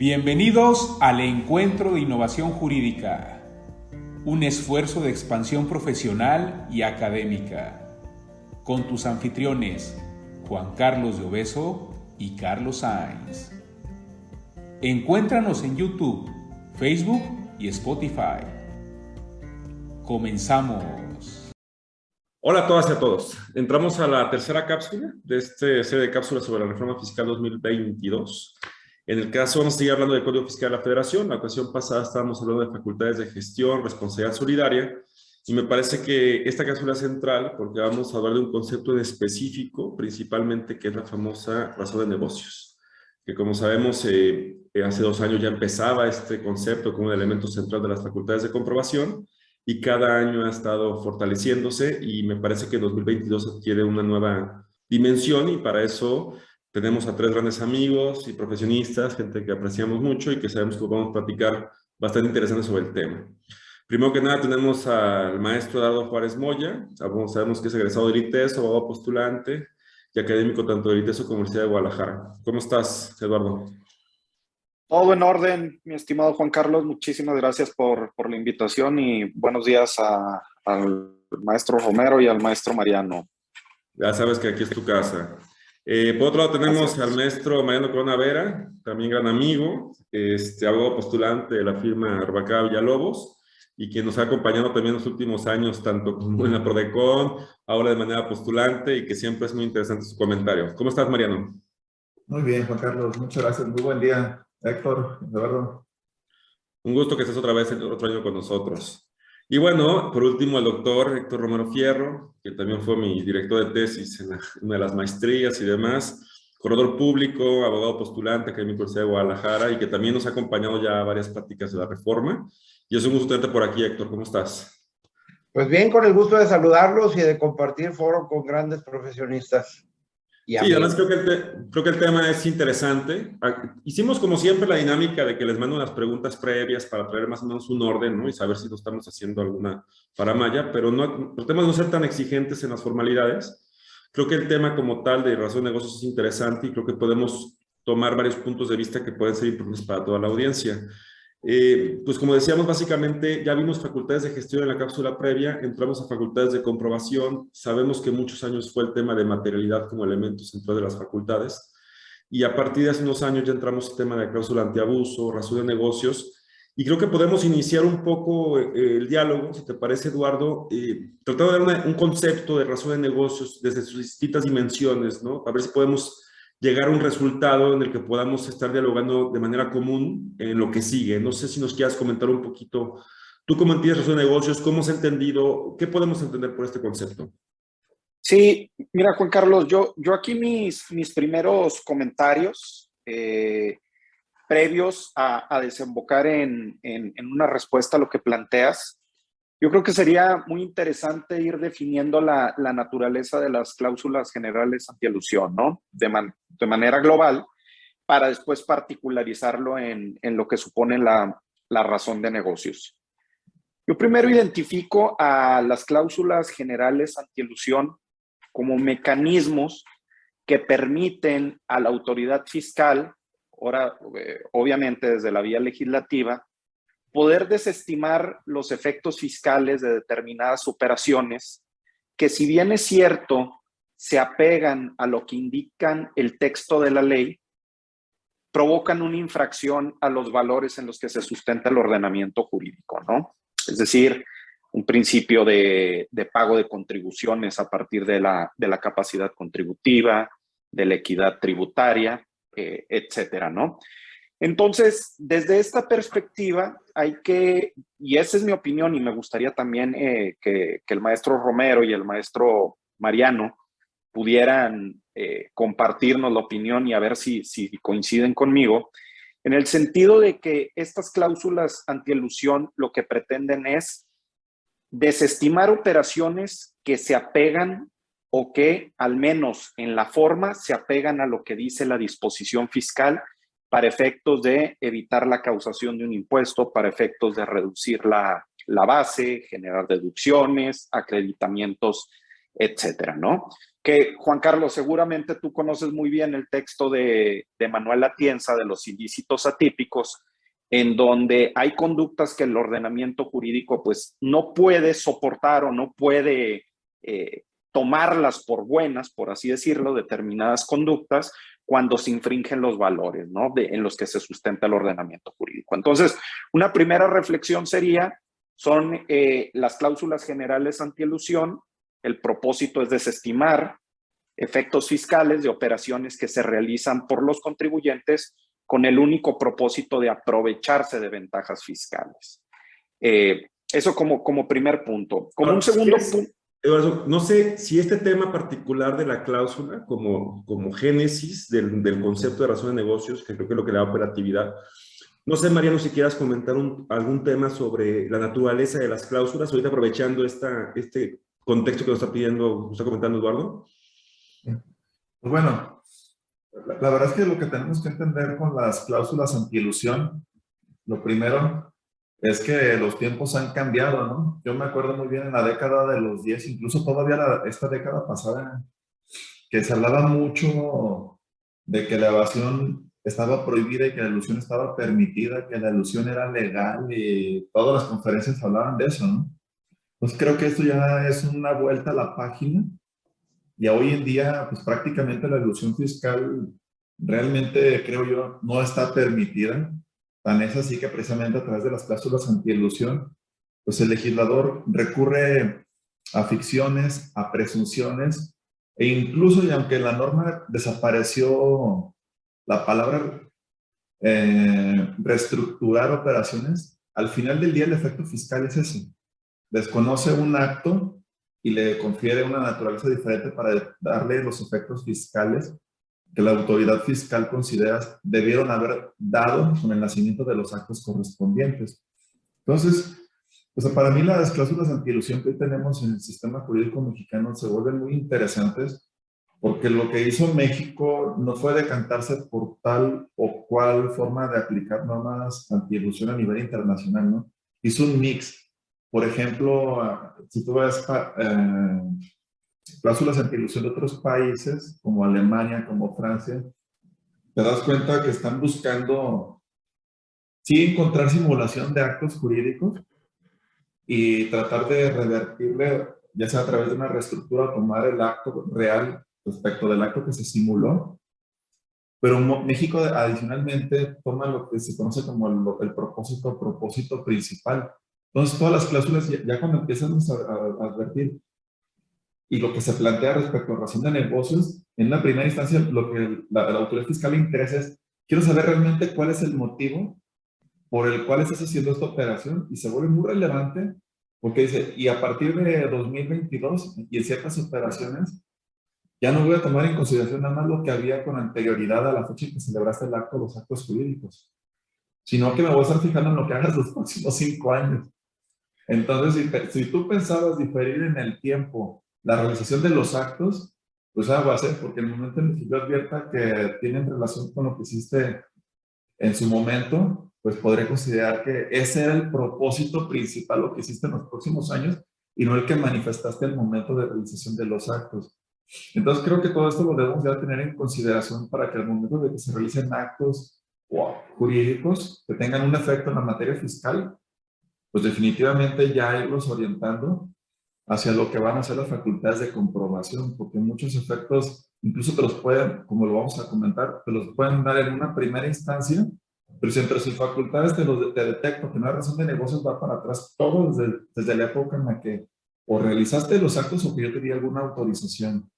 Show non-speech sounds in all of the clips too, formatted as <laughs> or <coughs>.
Bienvenidos al Encuentro de Innovación Jurídica, un esfuerzo de expansión profesional y académica, con tus anfitriones Juan Carlos de Obeso y Carlos Sainz. Encuéntranos en YouTube, Facebook y Spotify. Comenzamos. Hola a todas y a todos. Entramos a la tercera cápsula de este serie de cápsulas sobre la reforma fiscal 2022. En el caso, vamos a seguir hablando del Código Fiscal de la Federación. La ocasión pasada estábamos hablando de facultades de gestión, responsabilidad solidaria, y me parece que esta cápsula es central porque vamos a hablar de un concepto en específico, principalmente que es la famosa razón de negocios, que como sabemos, eh, hace dos años ya empezaba este concepto como un elemento central de las facultades de comprobación, y cada año ha estado fortaleciéndose y me parece que 2022 adquiere una nueva dimensión y para eso tenemos a tres grandes amigos y profesionistas, gente que apreciamos mucho y que sabemos que vamos a platicar bastante interesante sobre el tema. Primero que nada tenemos al maestro Eduardo Juárez Moya, sabemos que es egresado del ITES, abogado postulante y académico tanto del ITESO como de la Universidad de Guadalajara. ¿Cómo estás, Eduardo? Todo en orden, mi estimado Juan Carlos. Muchísimas gracias por, por la invitación y buenos días al maestro Romero y al maestro Mariano. Ya sabes que aquí es tu casa. Eh, por otro lado tenemos al maestro Mariano Corona Vera, también gran amigo, este, abogado postulante de la firma Arbacá Villalobos, y quien nos ha acompañado también en los últimos años, tanto como en la Prodecon, ahora de manera postulante, y que siempre es muy interesante su comentario. ¿Cómo estás, Mariano? Muy bien, Juan Carlos, muchas gracias. Muy buen día, Héctor, Eduardo. Un gusto que estés otra vez otro año con nosotros. Y bueno, por último, el doctor Héctor Romero Fierro, que también fue mi director de tesis en una de las maestrías y demás, corredor público, abogado postulante acá en Universidad de Guadalajara y que también nos ha acompañado ya a varias prácticas de la reforma. Y es un gusto tenerte por aquí, Héctor. ¿Cómo estás? Pues bien, con el gusto de saludarlos y de compartir foro con grandes profesionistas. Sí, además creo que, el creo que el tema es interesante. Ah, hicimos como siempre la dinámica de que les mando unas preguntas previas para traer más o menos un orden, ¿no? Y saber si no estamos haciendo alguna paramaya, pero no, tratemos de no ser tan exigentes en las formalidades. Creo que el tema como tal de razón de negocios es interesante y creo que podemos tomar varios puntos de vista que pueden ser importantes para toda la audiencia. Eh, pues como decíamos, básicamente ya vimos facultades de gestión en la cápsula previa, entramos a facultades de comprobación, sabemos que muchos años fue el tema de materialidad como elemento central de las facultades, y a partir de hace unos años ya entramos al tema de cláusula antiabuso, razón de negocios, y creo que podemos iniciar un poco eh, el diálogo, si te parece, Eduardo, eh, tratando de dar un concepto de razón de negocios desde sus distintas dimensiones, ¿no? A ver si podemos llegar a un resultado en el que podamos estar dialogando de manera común en lo que sigue. No sé si nos quieras comentar un poquito, tú cómo entiendes de negocios, cómo has entendido, qué podemos entender por este concepto. Sí, mira Juan Carlos, yo, yo aquí mis, mis primeros comentarios eh, previos a, a desembocar en, en, en, una respuesta a lo que planteas, yo creo que sería muy interesante ir definiendo la, la naturaleza de las cláusulas generales antialusión, ¿no? De, de, manera global, para después particularizarlo en, en lo que supone la, la razón de negocios. Yo primero identifico a las cláusulas generales antielusión como mecanismos que permiten a la autoridad fiscal, ahora, eh, obviamente desde la vía legislativa, poder desestimar los efectos fiscales de determinadas operaciones que si bien es cierto, se apegan a lo que indican el texto de la ley, provocan una infracción a los valores en los que se sustenta el ordenamiento jurídico, ¿no? Es decir, un principio de, pago de contribuciones a partir de la, de la, capacidad contributiva, de la equidad tributaria, eh, etcétera, ¿no? Entonces, desde esta perspectiva, hay que, y esa es mi opinión, y me gustaría también eh, que, el maestro Romero y el maestro Mariano pudieran eh, compartirnos la opinión y a ver si, si coinciden conmigo, en el sentido de que estas cláusulas antielusión lo que pretenden es desestimar operaciones que se apegan o que al menos en la forma se apegan a lo que dice la disposición fiscal para efectos de evitar la causación de un impuesto, para efectos de reducir la, la base, generar deducciones, acreditamientos etcétera, ¿no? Que Juan Carlos, seguramente tú conoces muy bien el texto de, de Manuel Atienza de los ilícitos atípicos, en donde hay conductas que el ordenamiento jurídico pues no puede soportar o no puede eh, tomarlas por buenas, por así decirlo, determinadas conductas cuando se infringen los valores ¿no? de, en los que se sustenta el ordenamiento jurídico. Entonces, una primera reflexión sería, son eh, las cláusulas generales antielusión, el propósito es desestimar efectos fiscales de operaciones que se realizan por los contribuyentes con el único propósito de aprovecharse de ventajas fiscales. Eh, eso como, como primer punto. Como un segundo punto. Eduardo, no sé si este tema particular de la cláusula, como, como génesis del, del concepto de razón de negocios, que creo que es lo que le da operatividad, no sé, Mariano, si quieras comentar algún tema sobre la naturaleza de las cláusulas, ahorita aprovechando esta, este contexto que nos está pidiendo, nos está comentando Eduardo. Pues bueno, la, verdad es que lo que tenemos que entender con las cláusulas antielusión, lo primero es que los tiempos han cambiado, ¿no? Yo me acuerdo muy bien en la década de los 10, incluso todavía esta década pasada, que se hablaba mucho de que la evasión estaba prohibida y que la ilusión estaba permitida, que la ilusión era legal y todas las conferencias hablaban de eso, ¿no? Pues creo que esto ya es una vuelta a la página y hoy en día, pues prácticamente la ilusión fiscal realmente, creo yo, no está permitida. Tan es así que precisamente a través de las cláusulas antielusión, pues el legislador recurre a ficciones, a presunciones, e incluso, y aunque la norma desapareció la palabra eh, reestructurar operaciones, al final del día el efecto fiscal es ese. Desconoce un acto y le confiere una naturaleza diferente para darle los efectos fiscales que la autoridad fiscal considera debieron haber dado con el nacimiento de los actos correspondientes. Entonces, pues para mí las cláusulas anti-ilusión que tenemos en el sistema jurídico mexicano se vuelven muy interesantes porque lo que hizo México no fue decantarse por tal o cual forma de aplicar normas anti-ilusión a nivel internacional, ¿no? Hizo un mix por ejemplo, si tú ves eh, cláusulas anti-ilusión de otros países, como Alemania, como Francia, te das cuenta que están buscando, sí, encontrar simulación de actos jurídicos y tratar de revertirle, ya sea a través de una reestructura, tomar el acto real respecto del acto que se simuló. Pero México adicionalmente toma lo que se conoce como el, el propósito, propósito principal, entonces, todas las cláusulas, ya, cuando empiezan a, advertir y lo que se plantea respecto a razón de negocios, en la primera instancia, lo que la, la autoridad fiscal le interesa es, quiero saber realmente cuál es el motivo por el cual estás haciendo esta operación y se vuelve muy relevante porque dice, y a partir de 2022 y en ciertas operaciones, ya no voy a tomar en consideración nada más lo que había con anterioridad a la fecha en que celebraste el acto, los actos jurídicos, sino que me voy a estar fijando en lo que hagas los próximos cinco años. Entonces, si, tú pensabas diferir en el tiempo la realización de los actos, pues algo hacer, porque en el momento en el que yo advierta que tienen relación con lo que hiciste en su momento, pues podré considerar que ese era el propósito principal, lo que hiciste en los próximos años, y no el que manifestaste en el momento de realización de los actos. Entonces creo que todo esto lo debemos ya tener en consideración para que al momento de que se realicen actos jurídicos que tengan un efecto en la materia fiscal, pues definitivamente ya irlos orientando hacia lo que van a ser las facultades de comprobación, porque muchos efectos incluso te los pueden, como lo vamos a comentar, te los pueden dar en una primera instancia, pero si entre sus facultades te, los, te detecto que hay razón de negocios va para atrás, todo desde, desde la época en la que o realizaste los actos o que yo te di alguna autorización.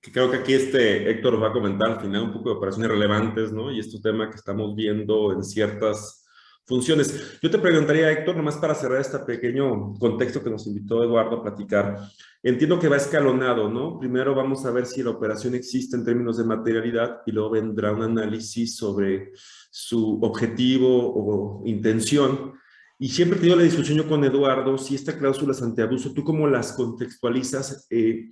Creo que aquí este Héctor va a comentar al final un poco de operaciones relevantes, ¿no? Y este tema que estamos viendo en ciertas funciones. Yo te preguntaría, Héctor, nomás para cerrar este pequeño contexto que nos invitó Eduardo a platicar. Entiendo que va escalonado, ¿no? Primero vamos a ver si la operación existe en términos de materialidad y luego vendrá un análisis sobre su objetivo o intención. Y siempre he tenido la discusión yo con Eduardo, si esta cláusula es antiabuso, ¿tú cómo las contextualizas? Eh,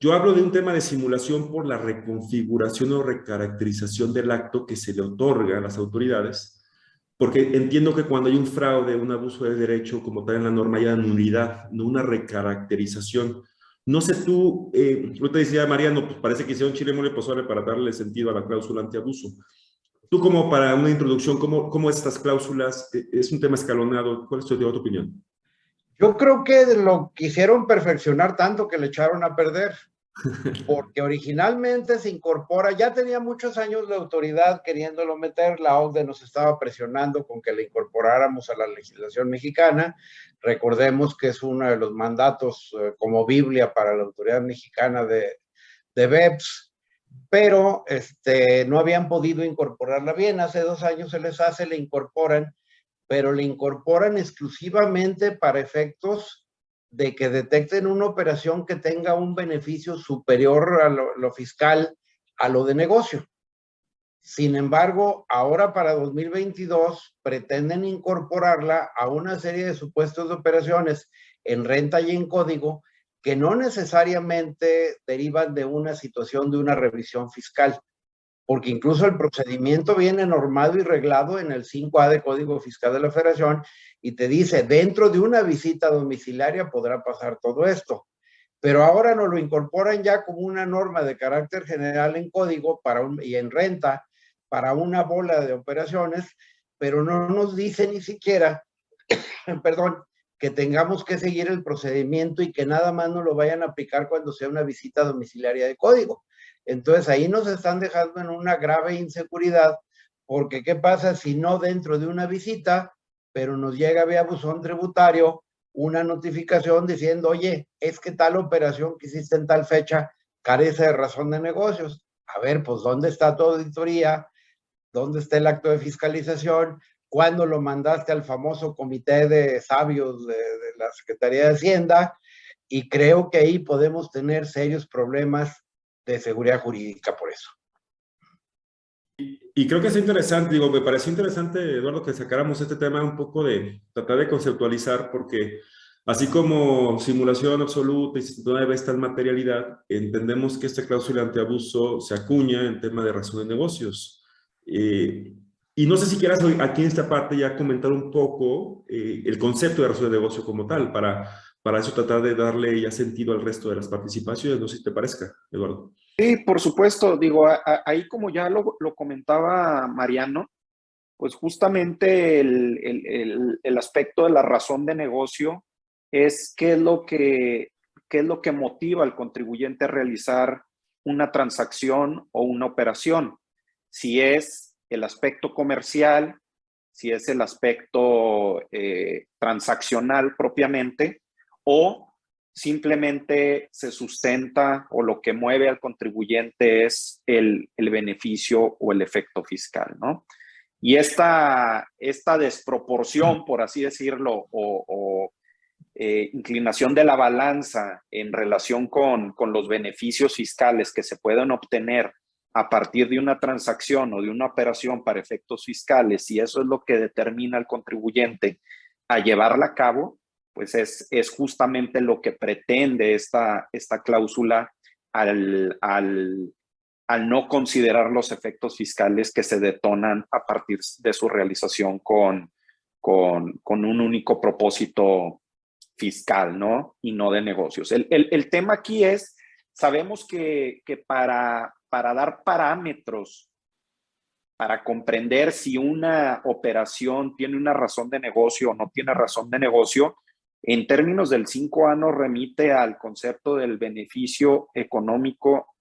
yo hablo de un tema de simulación por la reconfiguración o recaracterización del acto que se le otorga a las autoridades porque entiendo que cuando hay un fraude, un abuso de derecho, como tal en la norma, hay nulidad, no una recaracterización. No sé tú, eh, te decía Mariano, pues parece que hicieron chile mole pozole para darle sentido a la cláusula antiabuso. Tú como para una introducción, ¿cómo, cómo estas cláusulas, eh, es un tema escalonado, ¿cuál es tu, tu opinión? Yo creo que lo quisieron perfeccionar tanto que le echaron a perder, <laughs> porque originalmente se incorpora, ya tenía muchos años la autoridad queriéndolo meter, la OCDE nos estaba presionando con que le incorporáramos a la legislación mexicana. Recordemos que es uno de los mandatos eh, como Biblia para la autoridad mexicana de, de BEPS, pero este, no habían podido incorporarla bien. Hace dos años se les hace, le incorporan pero le incorporan exclusivamente para efectos de que detecten una operación que tenga un beneficio superior a lo, fiscal a lo de negocio. Sin embargo, ahora para 2022 pretenden incorporarla a una serie de supuestos de operaciones en renta y en código que no necesariamente derivan de una situación de una revisión fiscal porque incluso el procedimiento viene normado y reglado en el 5A de Código Fiscal de la Federación y te dice, dentro de una visita domiciliaria podrá pasar todo esto. Pero ahora nos lo incorporan ya como una norma de carácter general en código para y en renta para una bola de operaciones, pero no nos dice ni siquiera, <coughs> perdón, que tengamos que seguir el procedimiento y que nada más nos lo vayan a aplicar cuando sea una visita domiciliaria de código. Entonces ahí nos están dejando en una grave inseguridad, porque ¿qué pasa si no dentro de una visita, pero nos llega vía buzón tributario una notificación diciendo, oye, es que tal operación que hiciste en tal fecha carece de razón de negocios? A ver, pues ¿dónde está tu auditoría? ¿Dónde está el acto de fiscalización? ¿Cuándo lo mandaste al famoso comité de sabios de, de la Secretaría de Hacienda? Y creo que ahí podemos tener serios problemas de seguridad jurídica por eso. Y, creo que es interesante, digo, me parece interesante, Eduardo, que sacáramos este tema un poco de tratar de conceptualizar, porque así como simulación absoluta y no debe estar materialidad, entendemos que esta cláusula antiabuso se acuña en tema de razón de negocios. Eh, y no sé si quieras aquí en esta parte ya comentar un poco eh, el concepto de razón de negocio como tal, para para eso tratar de darle ya sentido al resto de las participaciones. No sé si te parezca, Eduardo. Sí, por supuesto. Digo, ahí como ya lo, comentaba Mariano, pues justamente el, el, aspecto de la razón de negocio es qué es lo que, qué es lo que motiva al contribuyente a realizar una transacción o una operación. Si es el aspecto comercial, si es el aspecto eh, transaccional propiamente, o simplemente se sustenta o lo que mueve al contribuyente es el, beneficio o el efecto fiscal, ¿no? Y esta, esta desproporción, por así decirlo, o, eh, inclinación de la balanza en relación con, con los beneficios fiscales que se pueden obtener a partir de una transacción o de una operación para efectos fiscales, y eso es lo que determina al contribuyente a llevarla a cabo, pues es, es justamente lo que pretende esta, esta cláusula al, al, al, no considerar los efectos fiscales que se detonan a partir de su realización con, con, con un único propósito fiscal, ¿no? Y no de negocios. El, el, el tema aquí es, sabemos que, que para, para dar parámetros para comprender si una operación tiene una razón de negocio o no tiene razón de negocio, en términos del 5A nos remite al concepto del beneficio económico,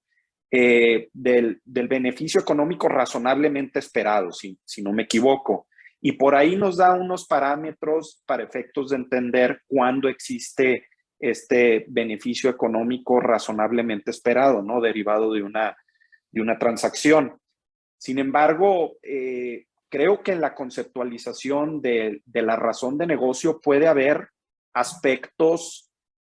eh, del, beneficio económico razonablemente esperado, si, si no me equivoco. Y por ahí nos da unos parámetros para efectos de entender cuándo existe este beneficio económico razonablemente esperado, ¿no? Derivado de una, de una transacción. Sin embargo, eh, creo que en la conceptualización de, de, la razón de negocio puede haber aspectos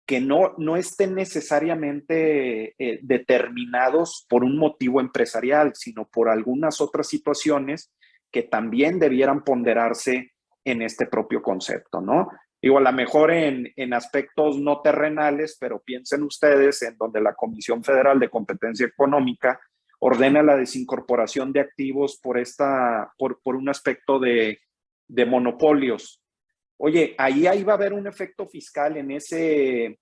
que no, no estén necesariamente eh, determinados por un motivo empresarial, sino por algunas otras situaciones que también debieran ponderarse en este propio concepto, ¿no? Digo, a lo mejor en, en, aspectos no terrenales, pero piensen ustedes en donde la Comisión Federal de Competencia Económica ordena la desincorporación de activos por, esta, por, por un aspecto de, de monopolios Oye, ahí, ahí va a haber un efecto fiscal en ese,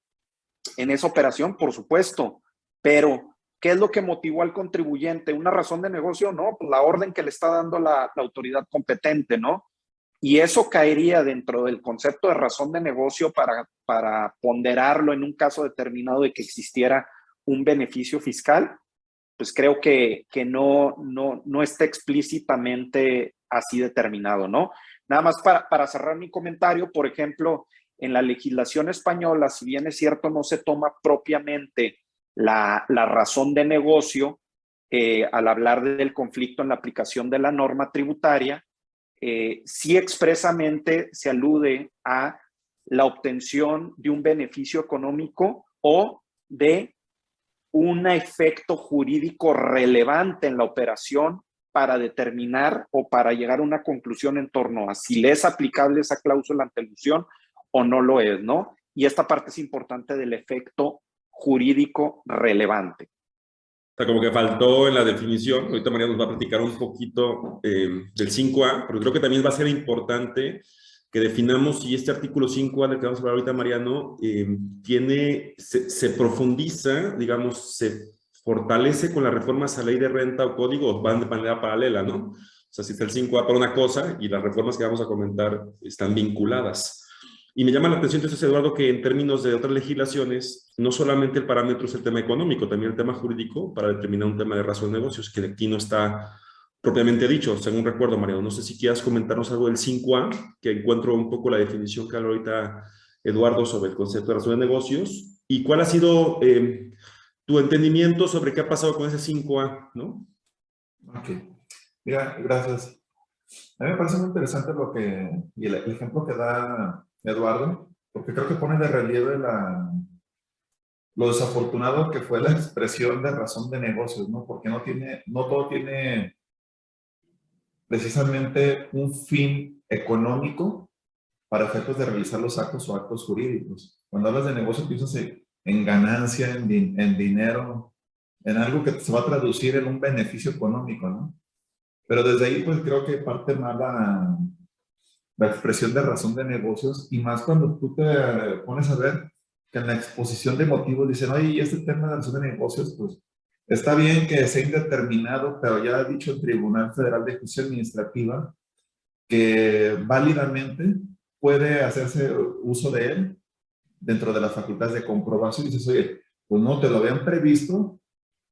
en esa operación, por supuesto, pero ¿qué es lo que motivó al contribuyente? ¿Una razón de negocio? No, pues la orden que le está dando la, autoridad competente, ¿no? Y eso caería dentro del concepto de razón de negocio para, para ponderarlo en un caso determinado de que existiera un beneficio fiscal, pues creo que, que no, no, no está explícitamente así determinado, ¿no? Nada más para, cerrar mi comentario, por ejemplo, en la legislación española, si bien es cierto, no se toma propiamente la, la razón de negocio eh, al hablar del conflicto en la aplicación de la norma tributaria, eh, sí expresamente se alude a la obtención de un beneficio económico o de un efecto jurídico relevante en la operación para determinar o para llegar a una conclusión en torno a si le es aplicable esa cláusula ante ilusión o no lo es, ¿no? Y esta parte es importante del efecto jurídico relevante. O como que faltó en la definición. Ahorita María nos va a platicar un poquito eh, del 5A, pero creo que también va a ser importante que definamos si este artículo 5A del que vamos a hablar ahorita, Mariano, eh, tiene, se, profundiza, digamos, se fortalece con las reformas a ley de renta o código, van de manera paralela, ¿no? O sea, si está el 5A para una cosa y las reformas que vamos a comentar están vinculadas. Y me llama la atención entonces, Eduardo, que en términos de otras legislaciones, no solamente el parámetro es el tema económico, también el tema jurídico para determinar un tema de razón de negocios, que aquí no está propiamente dicho, según recuerdo, Mario. No sé si quieras comentarnos algo del 5A, que encuentro un poco la definición que habla ahorita Eduardo sobre el concepto de razón de negocios, y cuál ha sido eh, tu entendimiento sobre qué ha pasado con ese 5A, ¿no? Ok. Mira, gracias. A mí me parece muy interesante lo que, y el, el ejemplo que da Eduardo, porque creo que pone de relieve la, lo desafortunado que fue la expresión de razón de negocios, ¿no? Porque no tiene, no todo tiene precisamente un fin económico para efectos de realizar los actos o actos jurídicos. Cuando hablas de negocio piensas en ganancia, en, en dinero, en algo que se va a traducir en un beneficio económico, ¿no? Pero desde ahí pues creo que parte más la, la expresión de razón de negocios y más cuando tú te pones a ver que en la exposición de motivos dicen, oye, este tema de razón de negocios, pues está bien que sea indeterminado, pero ya ha dicho el Tribunal Federal de Justicia Administrativa que válidamente puede hacerse uso de él dentro de las facultades de comprobación y dices, oye, pues no te lo habían previsto,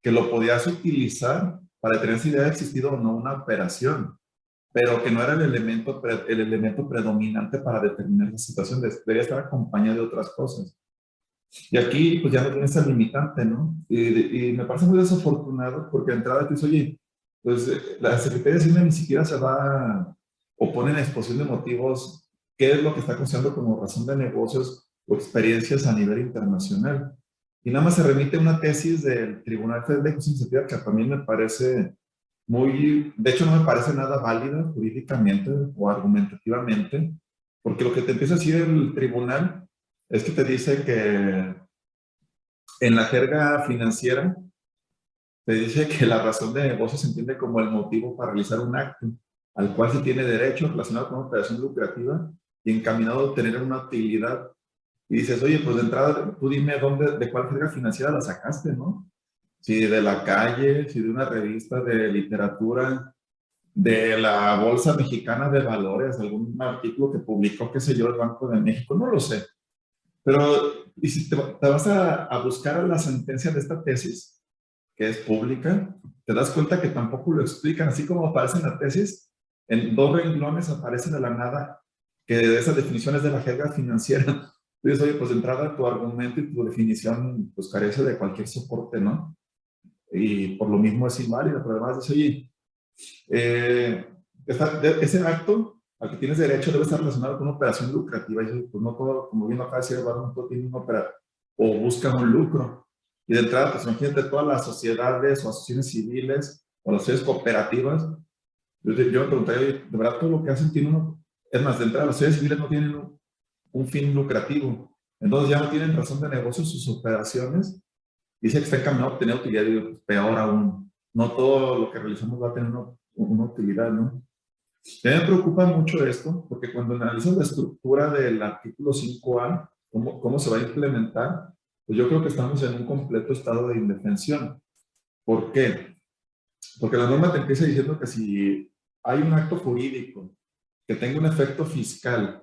que lo podías utilizar para tener si había existido o no una operación pero que no era el elemento, el elemento predominante para determinar la situación, debería estar acompañado de otras cosas. Y aquí pues ya no tiene esa limitante, ¿no? Y, y me parece muy desafortunado porque de entrada te dice, oye, pues eh, la Secretaría de Hacienda ni siquiera se va o pone en exposición de motivos qué es lo que está considerando como razón de negocios o experiencias a nivel internacional. Y nada más se remite a una tesis del Tribunal Federal de Justicia que también me parece muy, de hecho no me parece nada válida jurídicamente o argumentativamente, porque lo que te empieza a decir el tribunal es que te dice que en la jerga financiera te dice que la razón de negocio se entiende como el motivo para realizar un acto al cual se tiene derecho relacionado con una operación lucrativa y encaminado a obtener una utilidad. Y dices, oye, pues de entrada, tú dime dónde, de cuál jerga financiera la sacaste, ¿no? si de la calle, si de una revista de literatura, de la Bolsa Mexicana de Valores, algún artículo que publicó, qué sé yo, el Banco de México, no lo sé. Pero, y si te, te vas a, a, buscar la sentencia de esta tesis, que es pública, te das cuenta que tampoco lo explican, así como aparece en la tesis, en dos renglones aparece de la nada que esas definiciones de la jerga financiera. Entonces, oye, pues de entrada tu argumento y tu definición pues carece de cualquier soporte, ¿no? y por lo mismo es inválida, pero además dice, oye, eh, ese acto al que tienes derecho debe estar relacionado con una operación lucrativa. Y pues no todo, como bien acá decía no todo tiene una operación o busca un lucro. Y de entrada, pues imagínate todas las sociedades o asociaciones civiles o las sociedades cooperativas. Yo, yo me pregunté, de verdad todo lo que hacen tiene uno, es más, de entrada las sociedades civiles no tienen un, fin lucrativo. Entonces ya no tienen razón de negocio sus operaciones dice que está encaminado a obtener utilidad, pues, peor aún. No todo lo que realizamos va a tener una, una utilidad, ¿no? A mí me preocupa mucho esto, porque cuando analizas la estructura del artículo 5A, cómo, cómo se va a implementar, pues yo creo que estamos en un completo estado de indefensión. ¿Por qué? Porque la norma te empieza diciendo que si hay un acto jurídico que tenga un efecto fiscal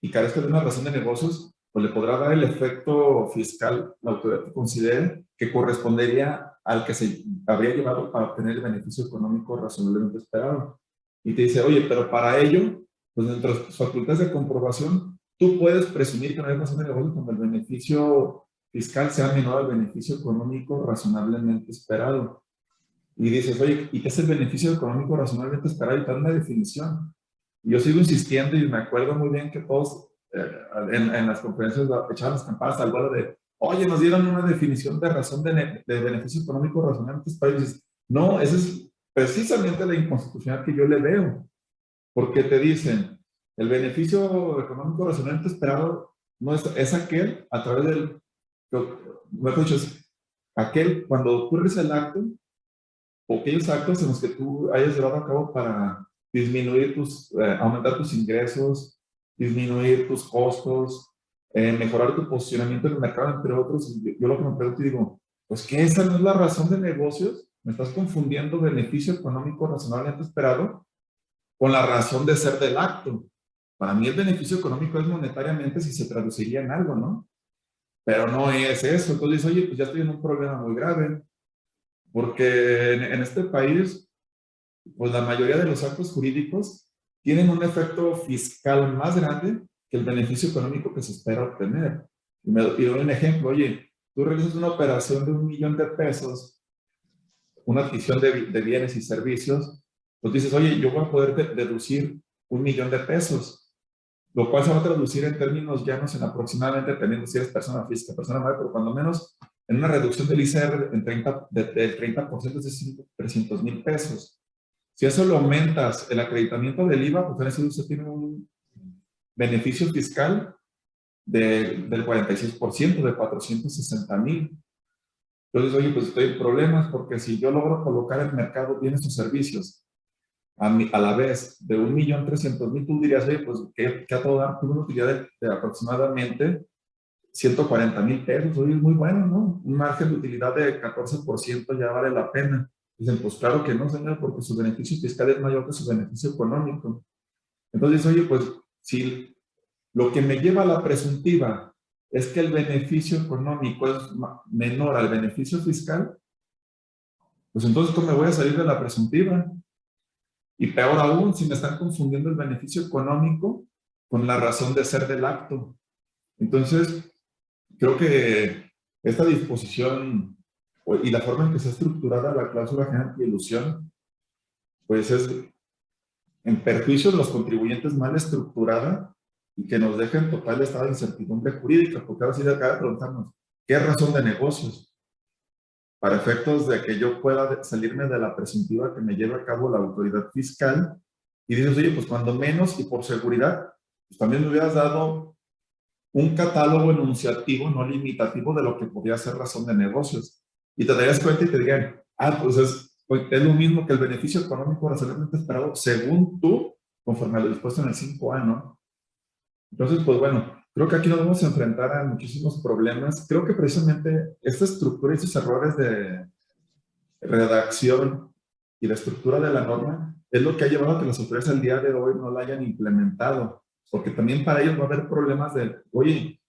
y carezca de una razón de negocios, pues le podrá dar el efecto fiscal la autoridad que considere que correspondería al que se habría llevado para obtener el beneficio económico razonablemente esperado. Y te dice, oye, pero para ello, pues dentro de facultades de comprobación, tú puedes presumir que no hay razón de negocio cuando el beneficio fiscal sea menor al beneficio económico razonablemente esperado. Y dices, oye, ¿y qué es el beneficio económico razonablemente esperado? Y te una definición. Yo sigo insistiendo y me acuerdo muy bien que todos eh, en, las conferencias echaban las campanas al vuelo de, oye, nos dieron una definición de razón de, de beneficio económico razonablemente esperado. Y dices, no, esa es precisamente la inconstitucional que yo le veo. Porque te dicen, el beneficio económico razonablemente esperado no es, es aquel a través del mejor dicho, es aquel, cuando ocurre el acto, o aquellos actos en los que tú hayas llevado a cabo para disminuir tus, eh, aumentar tus ingresos, disminuir tus costos, eh, mejorar tu posicionamiento en el mercado, entre otros. Yo lo que me pregunto y digo, pues que esa no es la razón de negocios, me estás confundiendo beneficio económico razonablemente esperado con la razón de ser del acto. Para mí el beneficio económico es monetariamente si se traduciría en algo, ¿no? pero no es eso. Entonces, oye, pues ya estoy en un problema muy grave, porque en, este país, pues la mayoría de los actos jurídicos tienen un efecto fiscal más grande que el beneficio económico que se espera obtener. Y me doy un ejemplo, oye, tú realizas una operación de un millón de pesos, una adquisición de, de bienes y servicios, pues dices, oye, yo voy a poder deducir un millón de pesos lo cual se va a traducir en términos llanos en aproximadamente, teniendo si eres persona física, persona moral, pero cuando menos en una reducción del ICR en 30, del 30%, es decir, 300 mil pesos. Si eso lo aumentas, el acreditamiento del IVA, pues en ese usted tiene un beneficio fiscal de, del 46%, de 460 mil. Entonces, oye, pues estoy en problemas porque si yo logro colocar en mercado bienes o servicios a, la vez de 1.300.000, tú dirías, oye, pues que, a todo dar una utilidad de, aproximadamente 140 mil pesos, oye, es muy bueno, ¿no? Un margen de utilidad de 14% ya vale la pena. Dicen, pues claro que no, señor, porque su beneficio fiscal es mayor que su beneficio económico. Entonces, oye, pues si lo que me lleva a la presuntiva es que el beneficio económico es menor al beneficio fiscal, pues entonces ¿cómo me voy a salir de la presuntiva? Y peor aún, si me están confundiendo el beneficio económico con la razón de ser del acto. Entonces, creo que esta disposición y la forma en que ha estructurada la cláusula general de ilusión, pues es en perjuicio de los contribuyentes mal estructurada y que nos deja en total estado de incertidumbre jurídica, porque ahora sí acaba de preguntarnos, ¿qué razón de negocios? para efectos de que yo pueda salirme de la presuntiva que me lleva a cabo la autoridad fiscal. Y dices, oye, pues cuando menos y por seguridad, pues también me hubieras dado un catálogo enunciativo no limitativo de lo que podría ser razón de negocios. Y te darías cuenta y te dirían, ah, pues es, pues es lo mismo que el beneficio económico razonablemente esperado según tú, conforme a lo dispuesto en el 5A, ¿no? Entonces, pues bueno, Creo que aquí nos vamos a enfrentar a muchísimos problemas. Creo que precisamente esta estructura y estos errores de redacción y la estructura de la norma es lo que ha llevado a que las autoridades al día de hoy no la hayan implementado. Porque también para ellos va a haber problemas de, oye,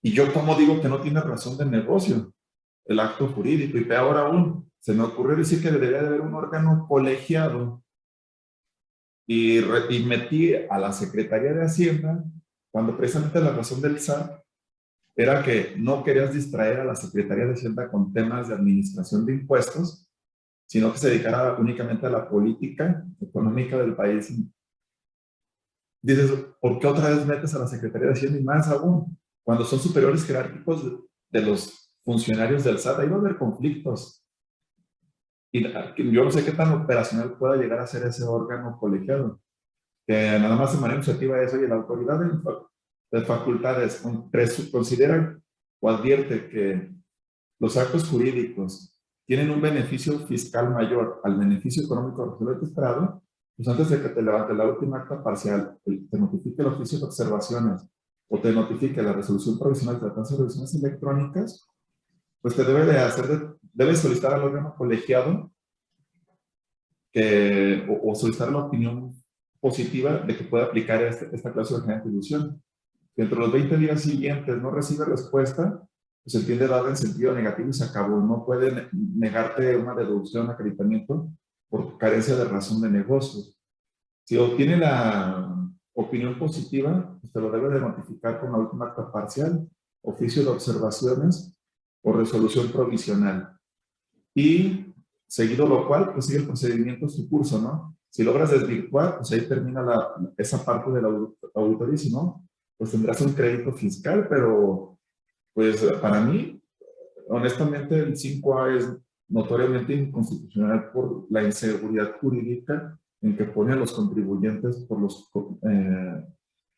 ¿y yo cómo digo que no tiene razón de negocio? El acto jurídico. Y peor aún, se me ocurrió decir que debería de haber un órgano colegiado y, y metí a la Secretaría de Hacienda cuando precisamente la razón del SAT era que no querías distraer a la Secretaría de Hacienda con temas de administración de impuestos, sino que se dedicara únicamente a la política económica del país. Dices, ¿por qué otra vez metes a la Secretaría de Hacienda y más aún? Cuando son superiores jerárquicos de los funcionarios del SAT, ahí va a haber conflictos. Y yo no sé qué tan operacional pueda llegar a ser ese órgano colegiado que nada más de manera iniciativa es, oye, la autoridad de, facultades considera o advierte que los actos jurídicos tienen un beneficio fiscal mayor al beneficio económico que esperado, pues antes de que te levante la última acta parcial, te notifique el oficio de observaciones o te notifique la resolución provisional de las revisiones electrónicas, pues te debe de hacer, debe solicitar al órgano colegiado que, o, solicitar la opinión positiva de que pueda aplicar este, esta cláusula de dilución. Si entre los 20 días siguientes no recibe respuesta, pues entiende darle en sentido negativo y se acabó. No puede negarte una deducción, acreditamiento por carencia de razón de negocios. Si obtiene la opinión positiva, pues te lo debe de notificar con la última acta parcial, oficio de observaciones o resolución provisional. Y seguido lo cual, pues sigue el procedimiento su curso, ¿no? Si logras desvirtuar, pues ahí termina la, esa parte de la auditoría, si no, pues tendrás un crédito fiscal, pero pues para mí, honestamente, el 5A es notoriamente inconstitucional por la inseguridad jurídica en que pone a los contribuyentes por, los, eh,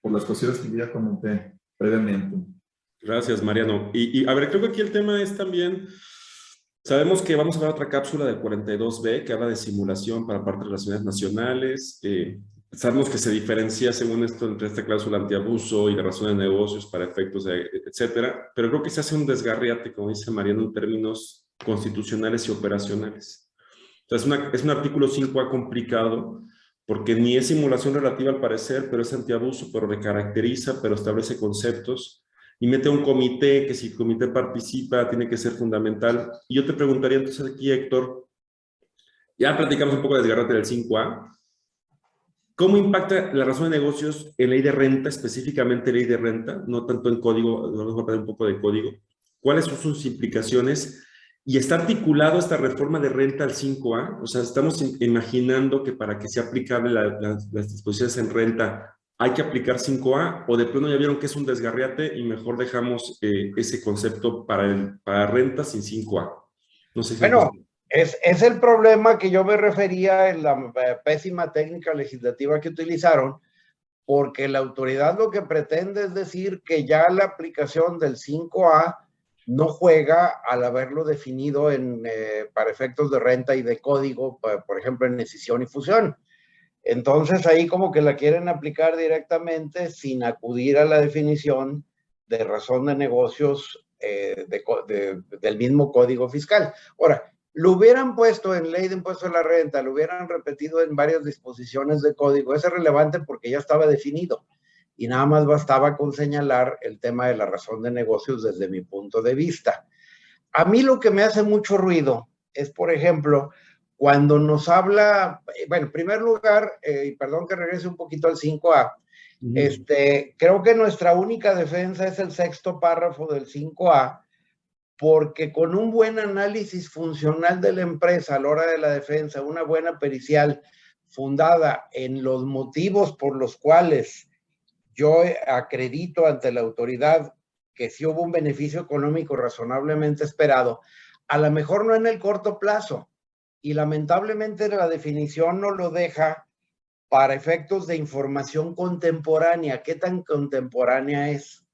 por las cuestiones que ya comenté previamente. Gracias, Mariano. Y, a ver, creo que aquí el tema es también, sabemos que vamos a ver otra cápsula del 42B que habla de simulación para parte de relaciones nacionales. Eh, sabemos que se diferencia según esto entre esta cláusula antiabuso y la razón de negocios para efectos, de, etcétera, pero creo que se hace un desgarriate, como dice Mariano, en términos constitucionales y operacionales. Entonces, es, es un artículo 5A complicado, porque ni es simulación relativa al parecer, pero es antiabuso, pero recaracteriza, pero establece conceptos y mete un comité, que si el comité participa tiene que ser fundamental. Y yo te preguntaría entonces aquí, Héctor, ya platicamos un poco de desgarrate del 5A, ¿cómo impacta la razón de negocios en ley de renta, específicamente ley de renta, no tanto en código, vamos a hablar un poco de código? ¿Cuáles son sus implicaciones? Y está articulado esta reforma de renta al 5A, o sea, estamos imaginando que para que sea aplicable las disposiciones en renta hay que aplicar 5A o de pronto ya vieron que es un desgarriate y mejor dejamos eh, ese concepto para, el, para renta sin 5A. No sé bueno, es, es, el problema que yo me refería en la eh, pésima técnica legislativa que utilizaron, porque la autoridad lo que pretende es decir que ya la aplicación del 5A no juega al haberlo definido en, eh, para efectos de renta y de código, por ejemplo, en decisión y fusión. Entonces ahí como que la quieren aplicar directamente sin acudir a la definición de razón de negocios eh, del mismo código fiscal. Ahora, lo hubieran puesto en ley de impuesto a la renta, lo hubieran repetido en varias disposiciones de código. es relevante porque ya estaba definido y nada más bastaba con señalar el tema de la razón de negocios desde mi punto de vista. A mí lo que me hace mucho ruido es, por ejemplo, cuando nos habla, eh, bueno, en primer lugar, eh, y perdón que regrese un poquito al 5A, este, creo que nuestra única defensa es el sexto párrafo del 5A, porque con un buen análisis funcional de la empresa a la hora de la defensa, una buena pericial fundada en los motivos por los cuales yo acredito ante la autoridad que sí hubo un beneficio económico razonablemente esperado, a lo mejor no en el corto plazo, y lamentablemente la definición no lo deja para efectos de información contemporánea. ¿Qué tan contemporánea es?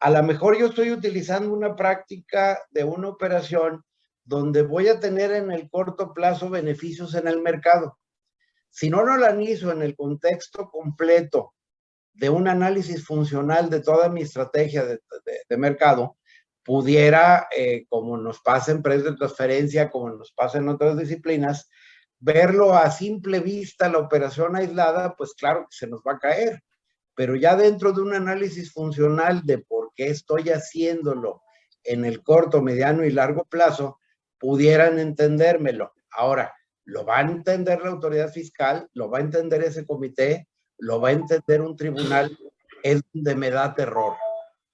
A lo mejor yo estoy utilizando una práctica de una operación donde voy a tener en el corto plazo beneficios en el mercado. Si no lo analizo en el contexto completo de un análisis funcional de toda mi estrategia de, de mercado, pudiera, eh, como nos pasa en precios de transferencia, como nos pasa en otras disciplinas, verlo a simple vista, la operación aislada, pues claro que se nos va a caer. Pero ya dentro de un análisis funcional de por qué estoy haciéndolo en el corto, mediano y largo plazo, pudieran entendérmelo. Ahora, lo va a entender la autoridad fiscal, lo va a entender ese comité, lo va a entender un tribunal, es donde me da terror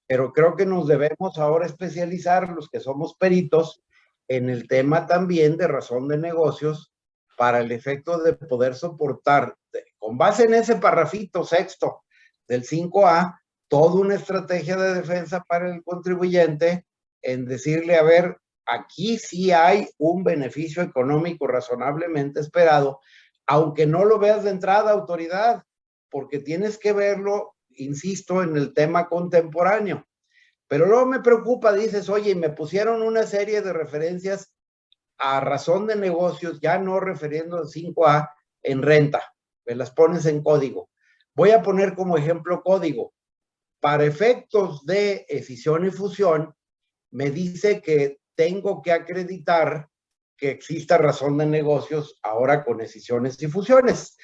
pero creo que nos debemos ahora especializar los que somos peritos en el tema también de razón de negocios para el efecto de poder soportar, con base en ese parrafito sexto del 5A, toda una estrategia de defensa para el contribuyente en decirle, a ver, aquí sí hay un beneficio económico razonablemente esperado, aunque no lo veas de entrada, autoridad, porque tienes que verlo insisto, en el tema contemporáneo. Pero luego me preocupa, dices, oye, me pusieron una serie de referencias a razón de negocios, ya no refiriendo al 5A en renta, me las pones en código. Voy a poner como ejemplo código. Para efectos de escisión y fusión, me dice que tengo que acreditar que exista razón de negocios ahora con decisiones y fusiones.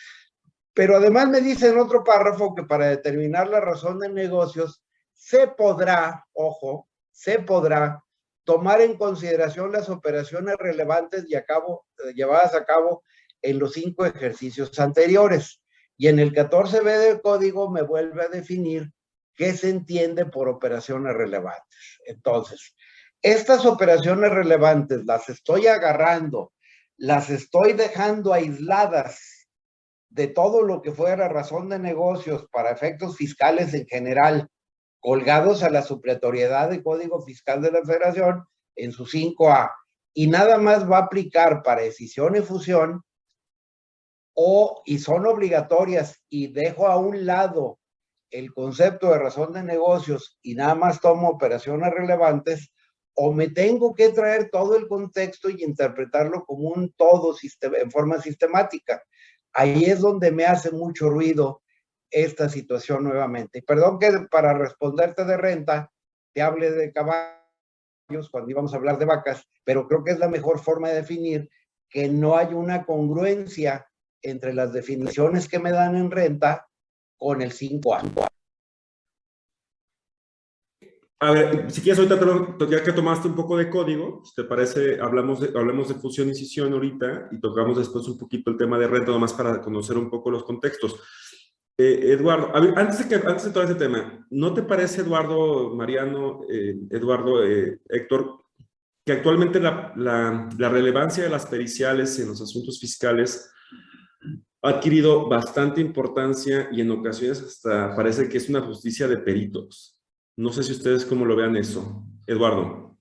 Pero además me dice en otro párrafo que para determinar la razón de negocios se podrá, ojo, se podrá tomar en consideración las operaciones relevantes y a cabo, eh, llevadas a cabo en los cinco ejercicios anteriores. Y en el 14b del código me vuelve a definir qué se entiende por operaciones relevantes. Entonces, estas operaciones relevantes las estoy agarrando, las estoy dejando aisladas de todo lo que fuera razón de negocios para efectos fiscales en general, colgados a la supletoriedad de Código Fiscal de la Federación en su 5A, y nada más va a aplicar para decisión y fusión, o y son obligatorias y dejo a un lado el concepto de razón de negocios y nada más tomo operaciones relevantes, o me tengo que traer todo el contexto y interpretarlo como un todo en forma sistemática. Ahí es donde me hace mucho ruido esta situación nuevamente. Perdón que para responderte de renta, te hable de caballos cuando íbamos a hablar de vacas, pero creo que es la mejor forma de definir que no hay una congruencia entre las definiciones que me dan en renta con el 5 a ver, si quieres ahorita, ya que tomaste un poco de código, si te parece, hablamos de, hablemos de fusión y cisión ahorita y tocamos después un poquito el tema de renta, nomás para conocer un poco los contextos. Eh, Eduardo, antes, de que, antes de todo ese tema, ¿no te parece, Eduardo, Mariano, eh, Eduardo, eh, Héctor, que actualmente la, la relevancia de las periciales en los asuntos fiscales ha adquirido bastante importancia y en ocasiones hasta parece que es una justicia de peritos. No sé si ustedes cómo lo vean eso. Eduardo.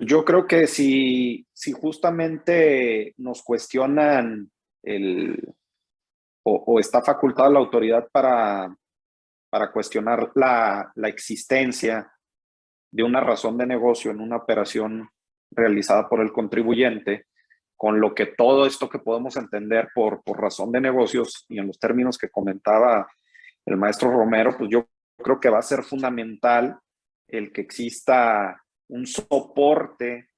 Yo creo que si, si justamente nos cuestionan el, o, está facultada la autoridad para, para cuestionar la, la existencia de una razón de negocio en una operación realizada por el contribuyente, con lo que todo esto que podemos entender por, por razón de negocios y en los términos que comentaba el maestro Romero, pues yo creo que va a ser fundamental el que exista un soporte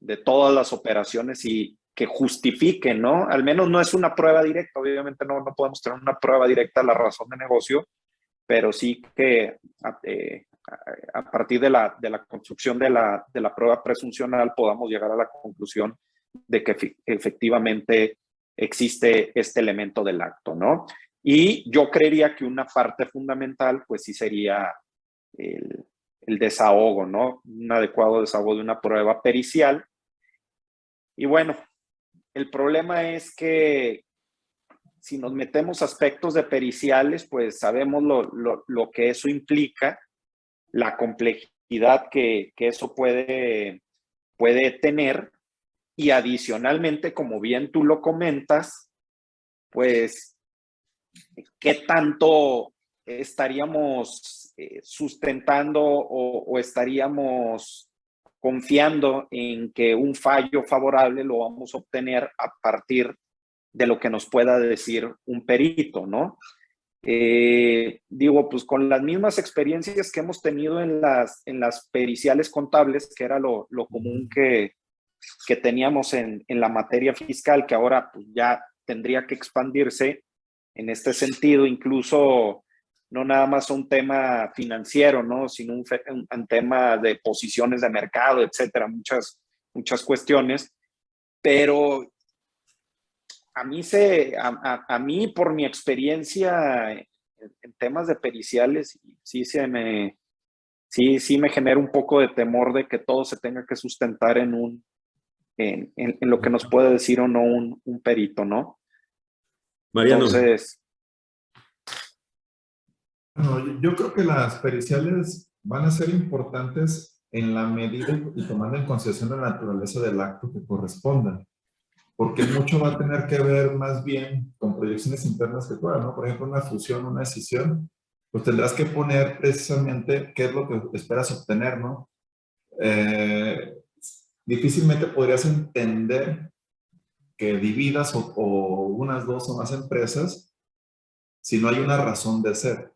de todas las operaciones y que justifique, ¿no? Al menos no es una prueba directa, obviamente no, no podemos tener una prueba directa de la razón de negocio, pero sí que eh, a partir de la, de la construcción de la, de la prueba presuncional podamos llegar a la conclusión de que efectivamente existe este elemento del acto, ¿no? Y yo creería que una parte fundamental, pues sí sería el, desahogo, ¿no? Un adecuado desahogo de una prueba pericial. Y bueno, el problema es que si nos metemos aspectos de periciales, pues sabemos lo, lo, lo que eso implica la complejidad que, eso puede, puede tener y adicionalmente, como bien tú lo comentas, pues, ¿qué tanto estaríamos eh, sustentando o, estaríamos confiando en que un fallo favorable lo vamos a obtener a partir de lo que nos pueda decir un perito, ¿no? Eh, digo, pues con las mismas experiencias que hemos tenido en las, en las periciales contables, que era lo, lo común que, que teníamos en, en, la materia fiscal, que ahora pues, ya tendría que expandirse en este sentido, incluso no nada más un tema financiero, ¿no? sino un, un, tema de posiciones de mercado, etcétera, muchas, muchas cuestiones. Pero a mí, se, a, a, mí por mi experiencia en, en, temas de periciales, sí, se me, sí, sí me genera un poco de temor de que todo se tenga que sustentar en, un, en, en, en lo que nos puede decir o no un, un perito, ¿no? Mariano. Entonces... Bueno, yo creo que las periciales van a ser importantes en la medida y tomando en consideración la naturaleza del acto que corresponda porque mucho va a tener que ver más bien con proyecciones internas que fuera, ¿no? Por ejemplo, una fusión, una decisión, pues tendrás que poner precisamente qué es lo que esperas obtener, ¿no? Eh, difícilmente podrías entender que dividas o, o, unas dos o más empresas si no hay una razón de ser.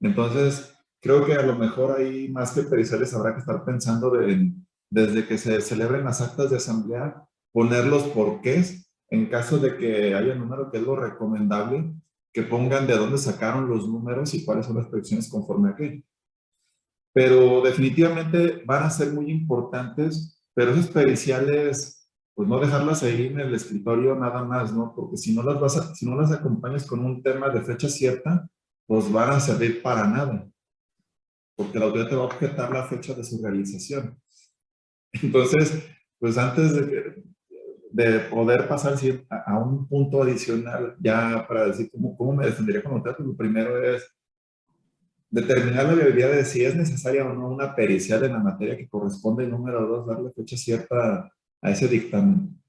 Entonces, creo que a lo mejor ahí más que periciales habrá que estar pensando de, desde que se celebren las actas de asamblea, poner los porqués en caso de que haya un número que es lo recomendable, que pongan de dónde sacaron los números y cuáles son las predicciones conforme a aquello. Pero definitivamente van a ser muy importantes, pero esos periciales, pues no dejarlas ahí en el escritorio nada más, ¿no? Porque si no las, vas si no las acompañas con un tema de fecha cierta, pues van a servir para nada porque la autoridad te va a objetar la fecha de su realización. Entonces, pues antes de, de poder pasar a, un punto adicional, ya para decir cómo, cómo me defendería como tal, pues lo primero es determinar la viabilidad de si es necesaria o no una pericial en la materia que corresponde, y número dos, darle fecha cierta a ese dictamen.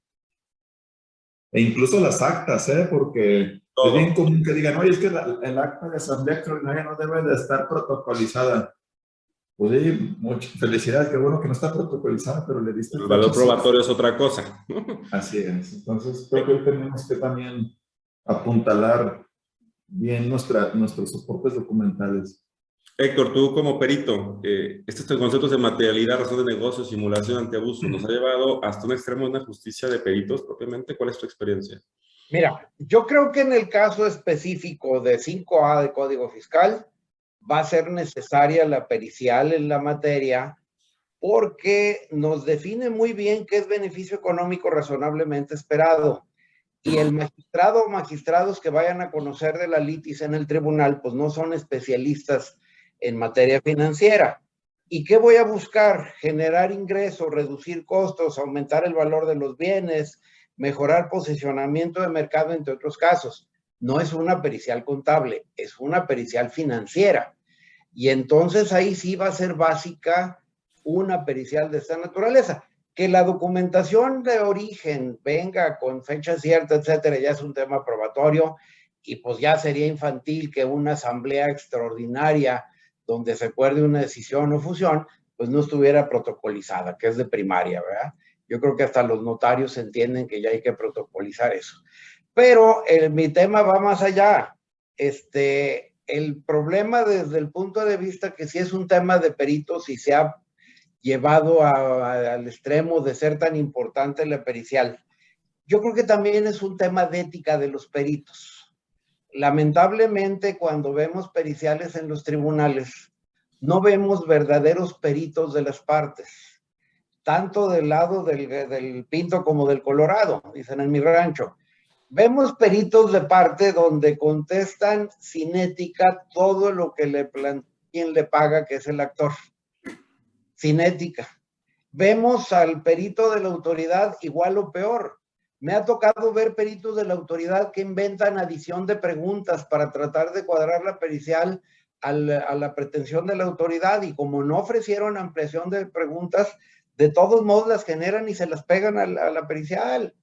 E incluso las actas, ¿eh? porque es bien común que digan, oye, es que el acta de asamblea extraordinaria no debe de estar protocolizada. Pues muchas felicidades, qué bueno que no está protocolizada, pero le diste... El valor probatorio es otra cosa. Así es. Entonces, creo que tenemos que también apuntalar bien nuestra, nuestros soportes documentales. Héctor, tú como perito, eh, estos conceptos de materialidad, razón de negocio, simulación, antiabuso, nos ha llevado hasta un extremo de una justicia de peritos propiamente. ¿Cuál es tu experiencia? Mira, yo creo que en el caso específico de 5A de Código Fiscal, va a ser necesaria la pericial en la materia porque nos define muy bien qué es beneficio económico razonablemente esperado. Y el magistrado o magistrados que vayan a conocer de la litis en el tribunal, pues no son especialistas en materia financiera. ¿Y qué voy a buscar? Generar ingresos, reducir costos, aumentar el valor de los bienes, mejorar posicionamiento de mercado, entre otros casos. No es una pericial contable, es una pericial financiera. Y entonces ahí sí va a ser básica una pericial de esta naturaleza. Que la documentación de origen venga con fecha cierta, etcétera, ya es un tema probatorio y pues ya sería infantil que una asamblea extraordinaria donde se acuerde una decisión o fusión, pues no estuviera protocolizada, que es de primaria, ¿verdad? Yo creo que hasta los notarios entienden que ya hay que protocolizar eso. Pero mi tema va más allá. Este, el problema desde el punto de vista que si es un tema de peritos y se ha llevado al extremo de ser tan importante la pericial, yo creo que también es un tema de ética de los peritos. Lamentablemente, cuando vemos periciales en los tribunales, no vemos verdaderos peritos de las partes, tanto del lado del, Pinto como del Colorado, dicen en mi rancho Vemos peritos de parte donde contestan sin ética todo lo que le quien le paga, que es el actor. Sin ética. Vemos al perito de la autoridad igual o peor. Me ha tocado ver peritos de la autoridad que inventan adición de preguntas para tratar de cuadrar la pericial a la, pretensión de la autoridad y como no ofrecieron ampliación de preguntas, de todos modos las generan y se las pegan a la pericial.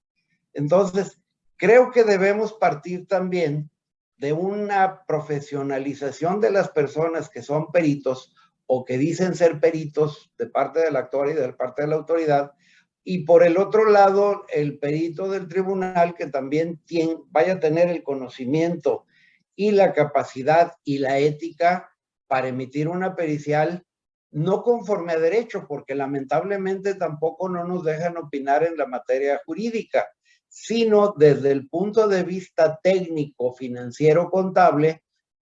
Entonces, Creo que debemos partir también de una profesionalización de las personas que son peritos o que dicen ser peritos de parte del actor y de parte de la autoridad, y por el otro lado, el perito del tribunal que también vaya a tener el conocimiento y la capacidad y la ética para emitir una pericial no conforme a derecho, porque lamentablemente tampoco no nos dejan opinar en la materia jurídica sino desde el punto de vista técnico, financiero, contable,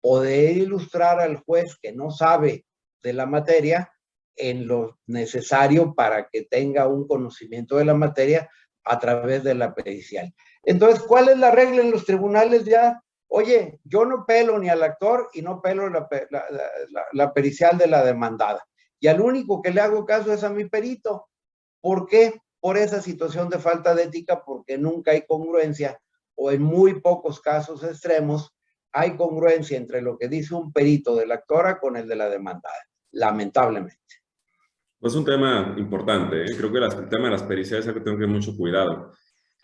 poder ilustrar al juez que no sabe de la materia en lo necesario para que tenga un conocimiento de la materia a través de la pericial. Entonces, ¿cuál es la regla en los tribunales ya? Oye, yo no pelo ni al actor y no pelo la, pericial de la demandada. Y al único que le hago caso es a mi perito. ¿Por qué? por esa situación de falta de ética, porque nunca hay congruencia o en muy pocos casos extremos hay congruencia entre lo que dice un perito de la actora con el de la demandada, lamentablemente. Es un tema importante, ¿eh? creo que el tema de las pericias es que tengo tener mucho cuidado.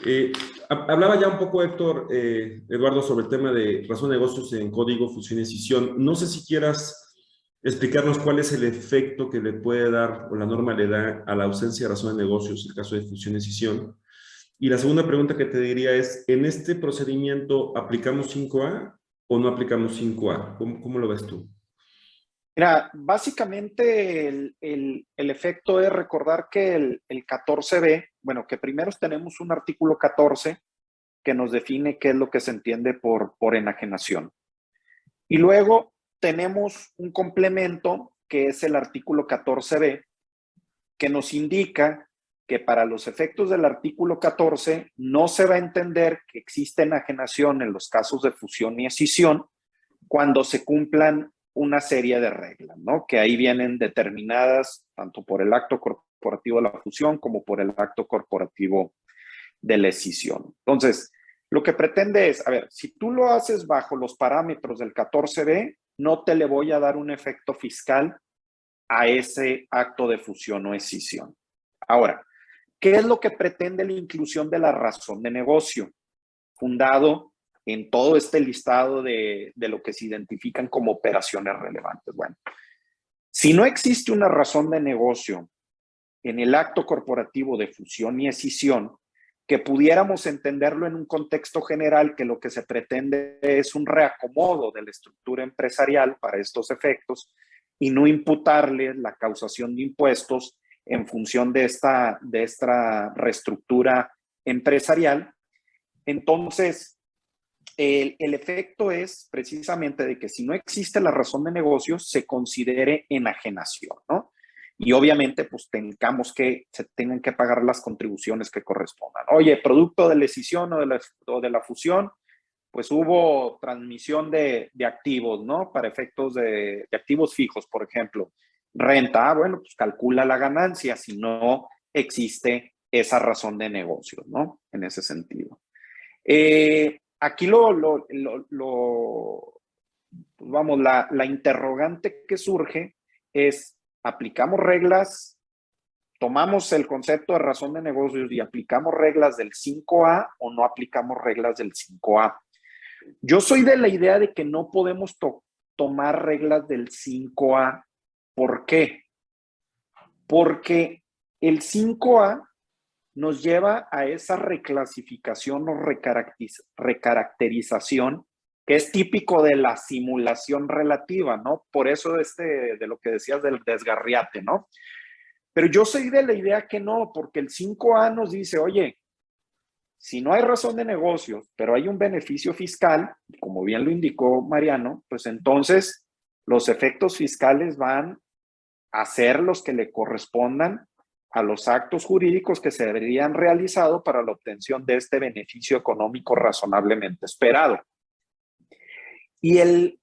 Eh, hablaba ya un poco, Héctor, eh, Eduardo, sobre el tema de razón de negocios en código, fusión y escisión. No sé si quieras explicarnos cuál es el efecto que le puede dar o la norma le da a la ausencia de razón de negocios en el caso de fusión y escisión. Y la segunda pregunta que te diría es, ¿en este procedimiento aplicamos 5A o no aplicamos 5A? ¿Cómo, cómo lo ves tú? Mira, básicamente el, efecto es recordar que el, 14b, bueno, que primero tenemos un artículo 14 que nos define qué es lo que se entiende por, por enajenación. Y luego tenemos un complemento que es el artículo 14b, que nos indica que para los efectos del artículo 14 no se va a entender que existe enajenación en los casos de fusión y escisión cuando se cumplan una serie de reglas, ¿no? Que ahí vienen determinadas tanto por el acto corporativo de la fusión como por el acto corporativo de la escisión. Entonces, lo que pretende es, a ver, si tú lo haces bajo los parámetros del 14B, no te le voy a dar un efecto fiscal a ese acto de fusión o escisión. Ahora, ¿qué es lo que pretende la inclusión de la razón de negocio? Fundado en todo este listado de, lo que se identifican como operaciones relevantes. Bueno, si no existe una razón de negocio en el acto corporativo de fusión y escisión, que pudiéramos entenderlo en un contexto general que lo que se pretende es un reacomodo de la estructura empresarial para estos efectos y no imputarle la causación de impuestos en función de esta, de esta reestructura empresarial. Entonces, el, efecto es precisamente de que si no existe la razón de negocio, se considere enajenación, ¿no? Y obviamente, pues tengamos que, se tengan que pagar las contribuciones que correspondan. Oye, producto de la escisión o de la, fusión, pues hubo transmisión de, activos, ¿no? Para efectos de, de, activos fijos, por ejemplo. Renta, ah, bueno, pues calcula la ganancia si no existe esa razón de negocio, ¿no? En ese sentido. Eh, aquí lo, vamos, la, la, interrogante que surge es, ¿aplicamos reglas? ¿Tomamos el concepto de razón de negocios y aplicamos reglas del 5A o no aplicamos reglas del 5A? Yo soy de la idea de que no podemos tomar reglas del 5A. ¿Por qué? Porque el 5A nos lleva a esa reclasificación o recaracterización que es típico de la simulación relativa, ¿no? Por eso este, de lo que decías del desgarriate, ¿no? Pero yo soy de la idea que no, porque el 5A nos dice, oye, si no hay razón de negocio, pero hay un beneficio fiscal, como bien lo indicó Mariano, pues entonces los efectos fiscales van a ser los que le correspondan a los actos jurídicos que se deberían realizado para la obtención de este beneficio económico razonablemente esperado. Y el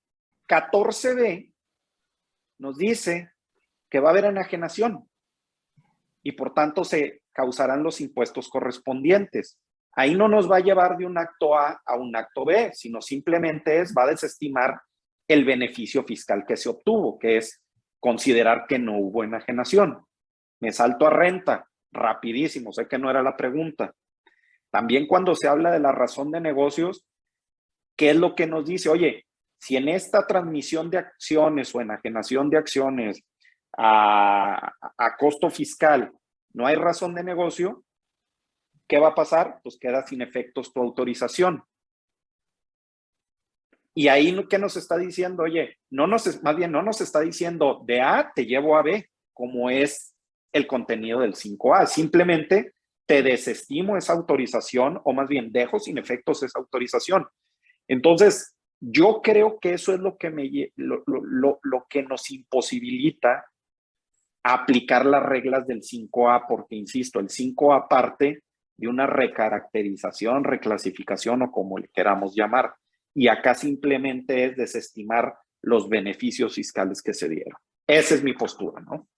14b nos dice que va a haber enajenación y por tanto se causarán los impuestos correspondientes. Ahí no nos va a llevar de un acto A a un acto B, sino simplemente es, va a desestimar el beneficio fiscal que se obtuvo, que es considerar que no hubo enajenación. Me salto a renta, rapidísimo, sé que no era la pregunta. También cuando se habla de la razón de negocios, ¿qué es lo que nos dice? Oye, si en esta transmisión de acciones o enajenación de acciones a, a costo fiscal no hay razón de negocio, ¿qué va a pasar? Pues queda sin efectos tu autorización. Y ahí, ¿qué nos está diciendo? Oye, no nos, más bien no nos está diciendo de A te llevo a B, como es el contenido del 5A. Simplemente te desestimo esa autorización o más bien dejo sin efectos esa autorización. Entonces, yo creo que eso es lo que, me, lo, lo que nos imposibilita aplicar las reglas del 5A, porque, insisto, el 5A parte de una recaracterización, reclasificación o como le queramos llamar. Y acá simplemente es desestimar los beneficios fiscales que se dieron. Esa es mi postura, ¿no?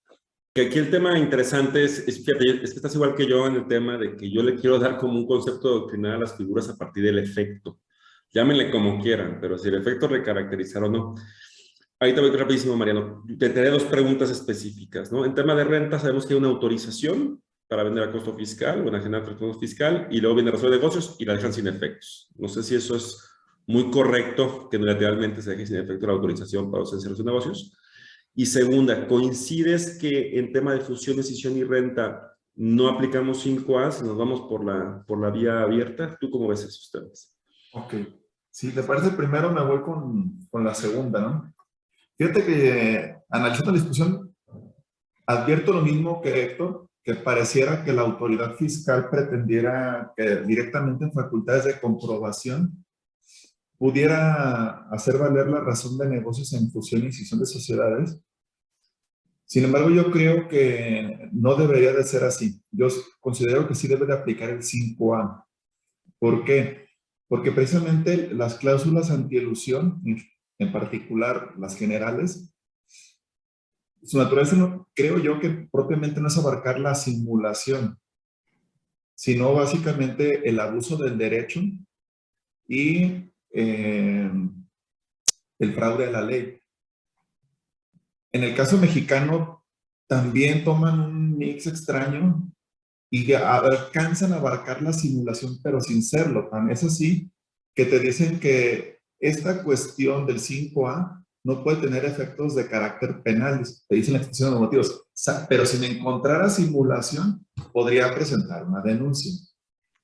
Que aquí el tema interesante es, es, fíjate, es que estás igual que yo en el tema de que yo le quiero dar como un concepto doctrinal a las figuras a partir del efecto. Llámenle como quieran, pero si el efecto recaracterizar o no. Ahí te voy rapidísimo, Mariano. Te daré dos preguntas específicas, ¿no? En tema de renta sabemos que hay una autorización para vender a costo fiscal o enajenar a costo fiscal y luego viene razón de negocios y la dejan sin efectos. No sé si eso es muy correcto que lateralmente se deje sin efecto la autorización para los de negocios. Y segunda, ¿coincides que en tema de fusión, decisión y renta no aplicamos 5A, si nos vamos por la, por la vía abierta? ¿Tú cómo ves esos temas? Ok. Si te parece, primero me voy con, con la segunda, ¿no? Fíjate que analizando la discusión, advierto lo mismo que Héctor, que pareciera que la autoridad fiscal pretendiera que directamente en facultades de comprobación pudiera hacer valer la razón de negocios en fusión y escisión de sociedades. Sin embargo, yo creo que no debería de ser así. Yo considero que sí debe de aplicar el 5A. ¿Por qué? Porque precisamente las cláusulas antielusión, en particular las generales, su naturaleza no, creo yo que propiamente no es abarcar la simulación, sino básicamente el abuso del derecho y eh, el fraude de la ley. En el caso mexicano, también toman un mix extraño y alcanzan a abarcar la simulación, pero sin serlo. Tan es así que te dicen que esta cuestión del 5A no puede tener efectos de carácter penal, te dicen la expresión de motivos, pero sin encontrar simulación, podría presentar una denuncia.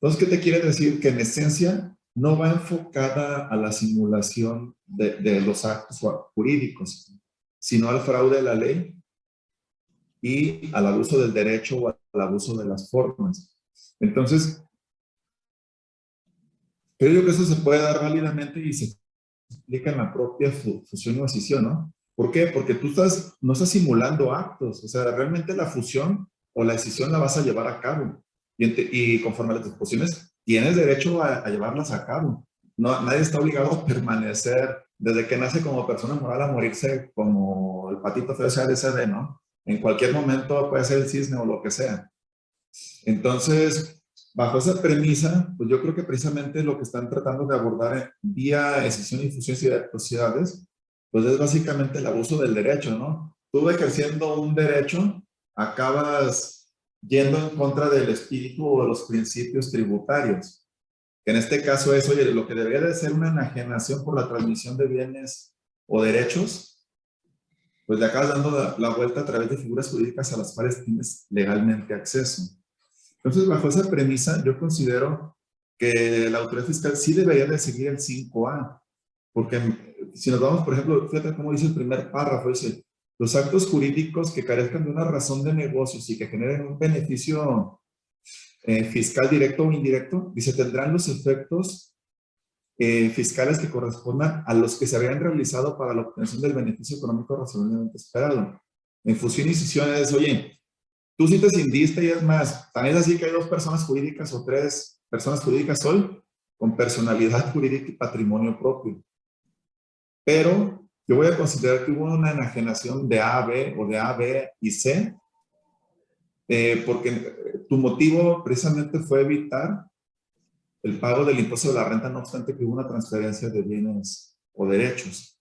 Entonces, ¿qué te quiere decir? Que en esencia no va enfocada a la simulación de, de los actos jurídicos, sino al fraude de la ley y al abuso del derecho o al abuso de las formas. Entonces, creo que eso se puede dar válidamente y se explica en la propia fusión o escisión, ¿no? ¿Por qué? Porque tú estás, no estás simulando actos, o sea, realmente la fusión o la escisión la vas a llevar a cabo. Y, conforme a las disposiciones, tienes derecho a, llevarlas a cabo. No, nadie está obligado a permanecer desde que nace como persona moral a morirse como el patito feo de ¿no? En cualquier momento puede ser el cisne o lo que sea. Entonces, bajo esa premisa, pues yo creo que precisamente lo que están tratando de abordar vía escisión y fusión de sociedades, pues es básicamente el abuso del derecho, ¿no? Tú ejerciendo un derecho, acabas yendo en contra del espíritu o de los principios tributarios. Que en este caso es, oye, lo que debería de ser una enajenación por la transmisión de bienes o derechos, pues le acabas dando la, vuelta a través de figuras jurídicas a las cuales tienes legalmente acceso. Entonces, bajo esa premisa, yo considero que la autoridad fiscal sí debería de seguir el 5A, porque si nos vamos, por ejemplo, fíjate cómo dice el primer párrafo, dice, los actos jurídicos que carezcan de una razón de negocios y que generen un beneficio eh, fiscal directo o indirecto, dice, tendrán los efectos eh, fiscales que correspondan a los que se habían realizado para la obtención del beneficio económico razonablemente esperado. En fusión y sesión es, oye, Tú sí te cindiste y es más, también es así que hay dos personas jurídicas o tres personas jurídicas hoy con personalidad <laughs> jurídica y patrimonio propio. Pero yo voy a considerar que hubo una enajenación de a B o de A, B y C, eh, porque tu motivo precisamente fue evitar el pago del impuesto de la renta, no obstante que hubo una transferencia de bienes o derechos.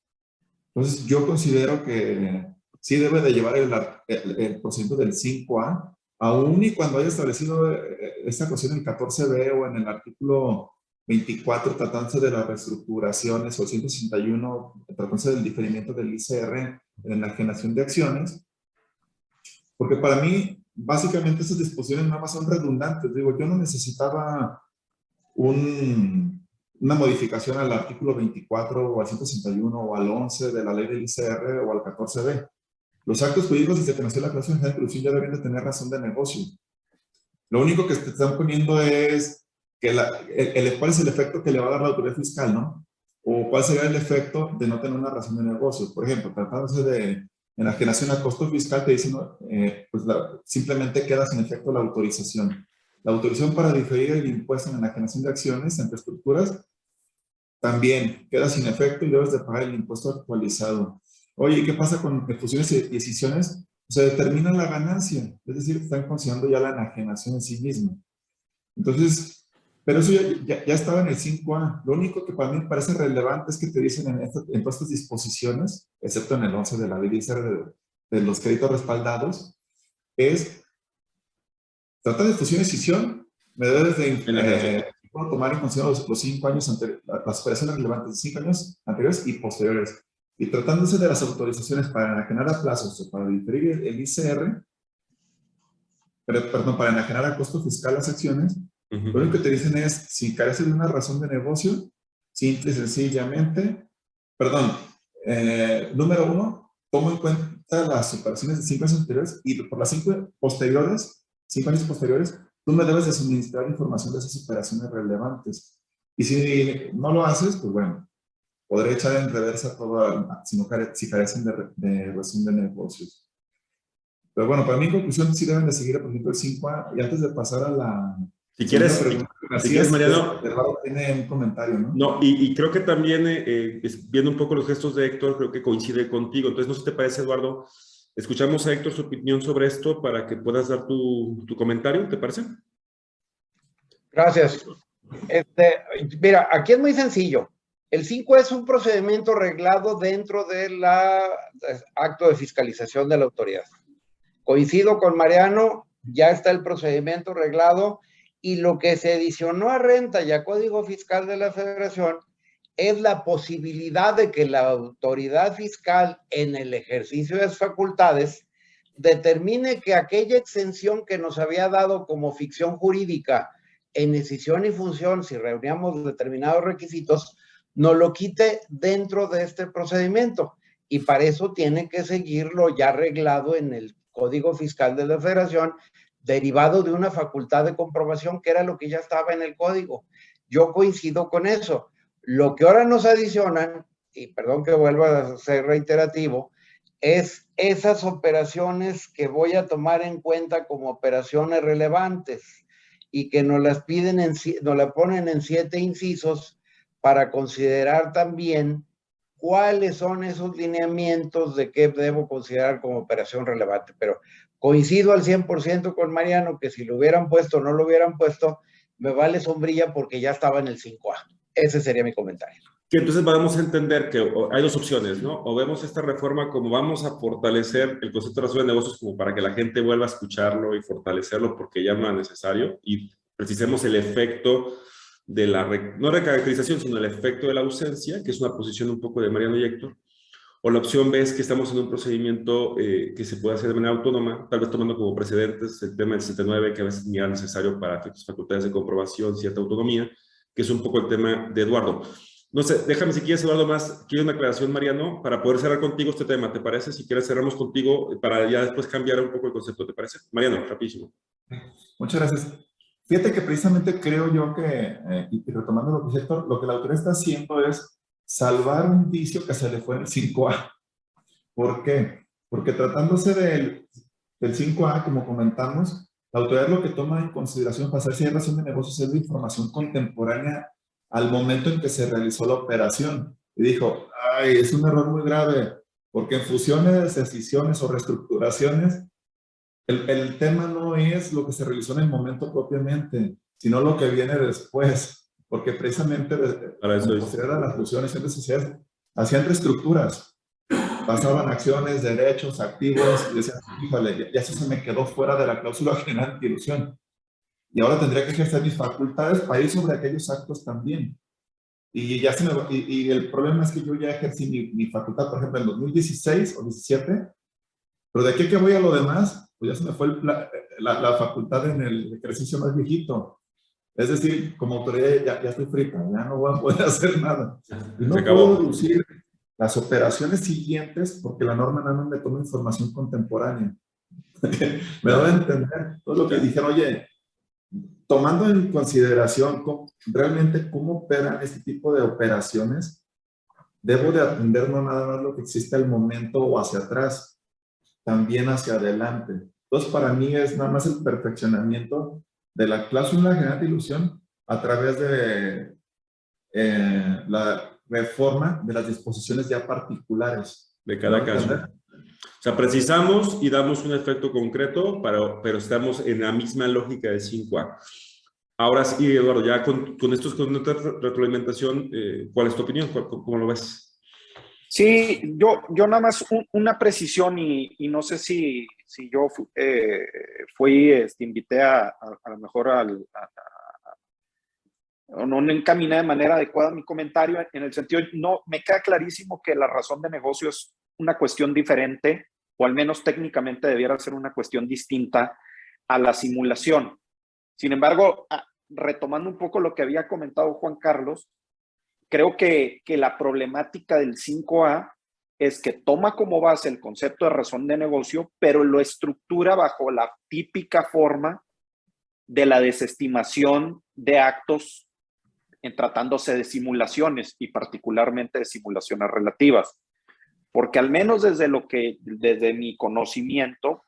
Entonces, yo considero que sí debe de llevar el, el, procedimiento del 5A, aún y cuando haya establecido eh, esta cuestión en el 14b o en el artículo 24 tratándose de las reestructuraciones o el 161 tratándose del diferimiento del ICR en la generación de acciones, porque para mí básicamente esas disposiciones nada más son redundantes. Digo, yo no necesitaba un, una modificación al artículo 24 o al 161 o al 11 de la ley del ICR o al 14b. Los actos jurídicos que nació la clase de producción ya deben de tener razón de negocio. Lo único que te están poniendo es que el, cuál es el efecto que le va a dar la autoridad fiscal, ¿no? O cuál sería el efecto de no tener una razón de negocio. Por ejemplo, tratándose de enajenación a costo fiscal, te dicen, eh, pues simplemente queda sin efecto la autorización. La autorización para diferir el impuesto en enajenación de acciones entre estructuras también queda sin efecto y debes de pagar el impuesto actualizado. Oye, ¿qué pasa con fusiones y decisiones? Se determina la ganancia, es decir, están considerando ya la enajenación en sí misma. Entonces, pero eso ya, ya, estaba en el 5A. Lo único que para mí parece relevante es que te dicen en, en todas estas disposiciones, excepto en el 11 de la ley de, de los créditos respaldados, es, trata de fusión y decisión, me debes de eh, tomar en consideración los, cinco años anteriores, las operaciones relevantes de cinco años anteriores y posteriores. Y tratándose de las autorizaciones para enajenar a plazos o para diferir el ICR, perdón, para enajenar a costo fiscal las acciones, lo único que te dicen es, si carece de una razón de negocio, simple y sencillamente, perdón, eh, número uno, tomo en cuenta las operaciones de cinco años anteriores y por las cinco posteriores, cinco años posteriores, tú me debes de suministrar información de esas operaciones relevantes. Y si no lo haces, pues bueno, podré echar en reversa todo, si, no si carecen de, de resumen de negocios. Pero bueno, para mí en conclusión sí deben de seguir, por ejemplo, el 5A. Y antes de pasar a la... Si quieres, si quieres Mariano... tiene un comentario, ¿no? No, y, creo que también, eh, eh, viendo un poco los gestos de Héctor, creo que coincide contigo. Entonces, no sé si te parece, Eduardo, escuchamos a Héctor su opinión sobre esto para que puedas dar tu, tu comentario, ¿te parece? Gracias. Este, mira, aquí es muy sencillo. El 5 es un procedimiento reglado dentro del acto de fiscalización de la autoridad. Coincido con Mariano, ya está el procedimiento reglado y lo que se adicionó a renta y a código fiscal de la federación es la posibilidad de que la autoridad fiscal en el ejercicio de sus facultades determine que aquella exención que nos había dado como ficción jurídica en decisión y función, si reuníamos determinados requisitos, no lo quite dentro de este procedimiento. Y para eso tiene que seguirlo ya arreglado en el Código Fiscal de la Federación, derivado de una facultad de comprobación que era lo que ya estaba en el código. Yo coincido con eso. Lo que ahora nos adicionan, y perdón que vuelva a ser reiterativo, es esas operaciones que voy a tomar en cuenta como operaciones relevantes y que nos las piden, en, nos la ponen en siete incisos para considerar también cuáles son esos lineamientos de qué debo considerar como operación relevante. Pero coincido al 100% con Mariano que si lo hubieran puesto o no lo hubieran puesto, me vale sombrilla porque ya estaba en el 5A. Ese sería mi comentario. Que entonces vamos a entender que hay dos opciones, ¿no? O vemos esta reforma como vamos a fortalecer el concepto de razón de negocios como para que la gente vuelva a escucharlo y fortalecerlo porque ya no es necesario y precisemos el efecto de la, no recaracterización, sino el efecto de la ausencia, que es una posición un poco de Mariano y Héctor, o la opción B es que estamos en un procedimiento eh, que se puede hacer de manera autónoma, tal vez tomando como precedentes el tema del 79, que a veces era necesario para efectos facultades de comprobación, cierta autonomía, que es un poco el tema de Eduardo. No sé, déjame si quieres, Eduardo, más, quiero una aclaración, Mariano, para poder cerrar contigo este tema, ¿te parece? Si quieres, cerramos contigo para ya después cambiar un poco el concepto, ¿te parece? Mariano, rapidísimo. Muchas gracias. Fíjate que precisamente creo yo que, eh, y retomando lo que Héctor, lo que la autoridad está haciendo es salvar un vicio que se le fue en el 5A. ¿Por qué? Porque tratándose del, del 5A, como comentamos, la autoridad lo que toma en consideración para hacer cierre de negocios es la información contemporánea al momento en que se realizó la operación. Y dijo, ay, es un error muy grave, porque en fusiones, decisiones o reestructuraciones, el, el, tema no es lo que se realizó en el momento propiamente, sino lo que viene después, porque precisamente para eso a las fusiones entre sociedades hacían reestructuras, pasaban acciones, derechos, activos, y decían, híjole, ya, eso se me quedó fuera de la cláusula general de ilusión. Y ahora tendría que ejercer mis facultades para ir sobre aquellos actos también. Y, ya se me, y, y el problema es que yo ya ejercí mi, mi, facultad, por ejemplo, en 2016 o 17, pero de aquí que voy a lo demás, pues ya se me fue la, la, facultad en el ejercicio más viejito. Es decir, como autoridad ya, ya, estoy frita, ya no voy a poder <laughs> hacer nada. Y no puedo reducir las operaciones siguientes porque la norma no me toma información contemporánea. <laughs> me a entender todo lo que dijeron, oye, tomando en consideración realmente cómo operan este tipo de operaciones, debo de atender no nada más lo que existe al momento o hacia atrás, también hacia adelante. Entonces, para mí es nada más el perfeccionamiento de la cláusula general de ilusión a través de eh, la reforma de las disposiciones ya particulares. De cada caso. O sea, precisamos y damos un efecto concreto, pero, pero estamos en la misma lógica de 5A. Ahora sí, Eduardo, ya con, con estos con esta retroalimentación, eh, ¿cuál es tu opinión? ¿Cómo lo ves? Sí, yo, yo nada más una precisión y, y, no sé si, si yo eh, fui, este, invité a, a, lo mejor al, o no encaminé de manera adecuada mi comentario en el sentido, no, me queda clarísimo que la razón de negocio es una cuestión diferente o al menos técnicamente debiera ser una cuestión distinta a la simulación. Sin embargo, retomando un poco lo que había comentado Juan Carlos, creo que, que la problemática del 5A es que toma como base el concepto de razón de negocio, pero lo estructura bajo la típica forma de la desestimación de actos en tratándose de simulaciones y particularmente de simulaciones relativas. Porque al menos desde lo que, desde mi conocimiento,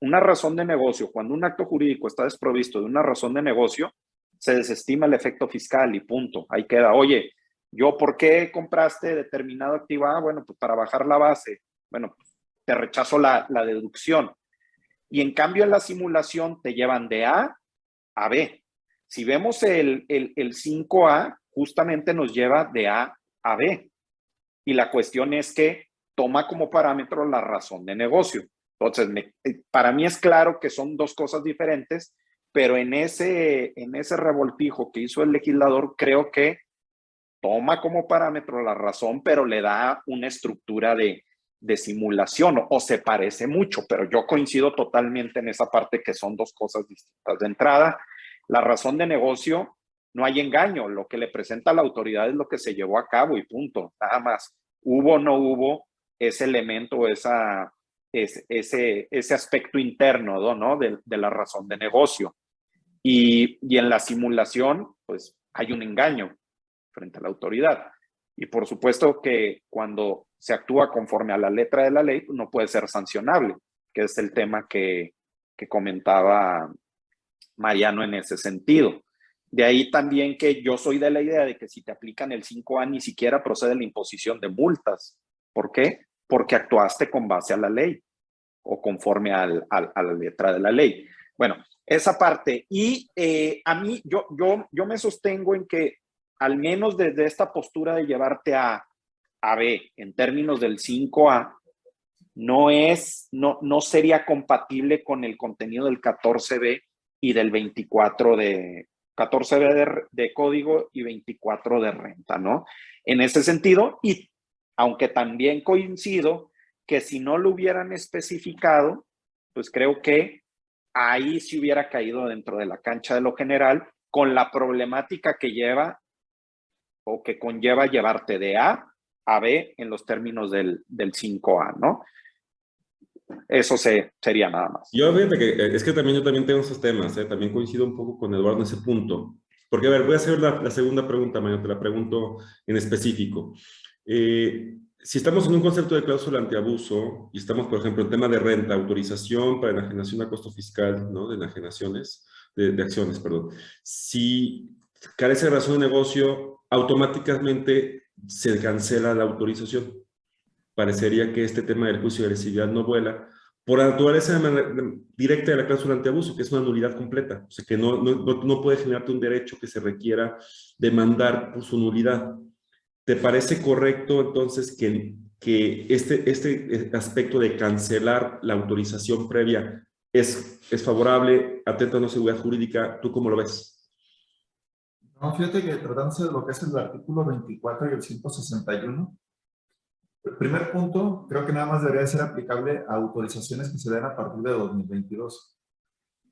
una razón de negocio, cuando un acto jurídico está desprovisto de una razón de negocio, se desestima el efecto fiscal y punto. Ahí queda, oye, yo, ¿por qué compraste determinado activo? Ah, bueno, pues para bajar la base. Bueno, te rechazo la, deducción. Y en cambio en la simulación te llevan de A a B. Si vemos el, el, 5A, justamente nos lleva de A a B. Y la cuestión es que toma como parámetro la razón de negocio. Entonces, eh, para mí es claro que son dos cosas diferentes, pero en ese, en ese revoltijo que hizo el legislador, creo que toma como parámetro la razón, pero le da una estructura de, de simulación o, se parece mucho, pero yo coincido totalmente en esa parte que son dos cosas distintas. De entrada, la razón de negocio, no hay engaño, lo que le presenta la autoridad es lo que se llevó a cabo y punto, nada más. Hubo o no hubo ese elemento, esa, ese, ese aspecto interno ¿no? de, de la razón de negocio. Y, y en la simulación, pues hay un engaño frente a la autoridad. Y por supuesto que cuando se actúa conforme a la letra de la ley, pues, no puede ser sancionable, que es el tema que, que comentaba Mariano en ese sentido. De ahí también que yo soy de la idea de que si te aplican el 5A ni siquiera procede la imposición de multas. ¿Por qué? Porque actuaste con base a la ley o conforme al, a la letra de la ley. Bueno, esa parte. Y eh, a mí, yo, yo, yo me sostengo en que al menos desde esta postura de llevarte a, a B en términos del 5A, no es, no, no sería compatible con el contenido del 14B y del 24 de 14B de, de, código y 24 de renta, ¿no? En ese sentido, y aunque también coincido que si no lo hubieran especificado, pues creo que ahí sí hubiera caído dentro de la cancha de lo general con la problemática que lleva o que conlleva llevarte de A a B en los términos del, del 5A, ¿no? Eso se, sería nada más. Yo fíjate que eh, es que también yo también tengo esos temas, ¿eh? también coincido un poco con Eduardo en ese punto. Porque, a ver, voy a hacer la, segunda pregunta, Mario, te la pregunto en específico. Eh, si estamos en un concepto de cláusula antiabuso y estamos, por ejemplo, en tema de renta, autorización para enajenación a costo fiscal, ¿no? De enajenaciones, de, de acciones, perdón. Si carece de razón de negocio, automáticamente se cancela la autorización. Parecería que este tema del juicio de agresividad no vuela por la naturaleza directa de la cláusula antiabuso, que es una nulidad completa, o sea, que no, no, no puede generarte un derecho que se requiera demandar por su nulidad. ¿Te parece correcto entonces que, que este, este aspecto de cancelar la autorización previa es, es favorable, atenta a una seguridad jurídica? ¿Tú cómo lo ves? No, fíjate que tratándose de lo que es el artículo 24 y el 161, el primer punto creo que nada más debería ser aplicable a autorizaciones que se den a partir de 2022.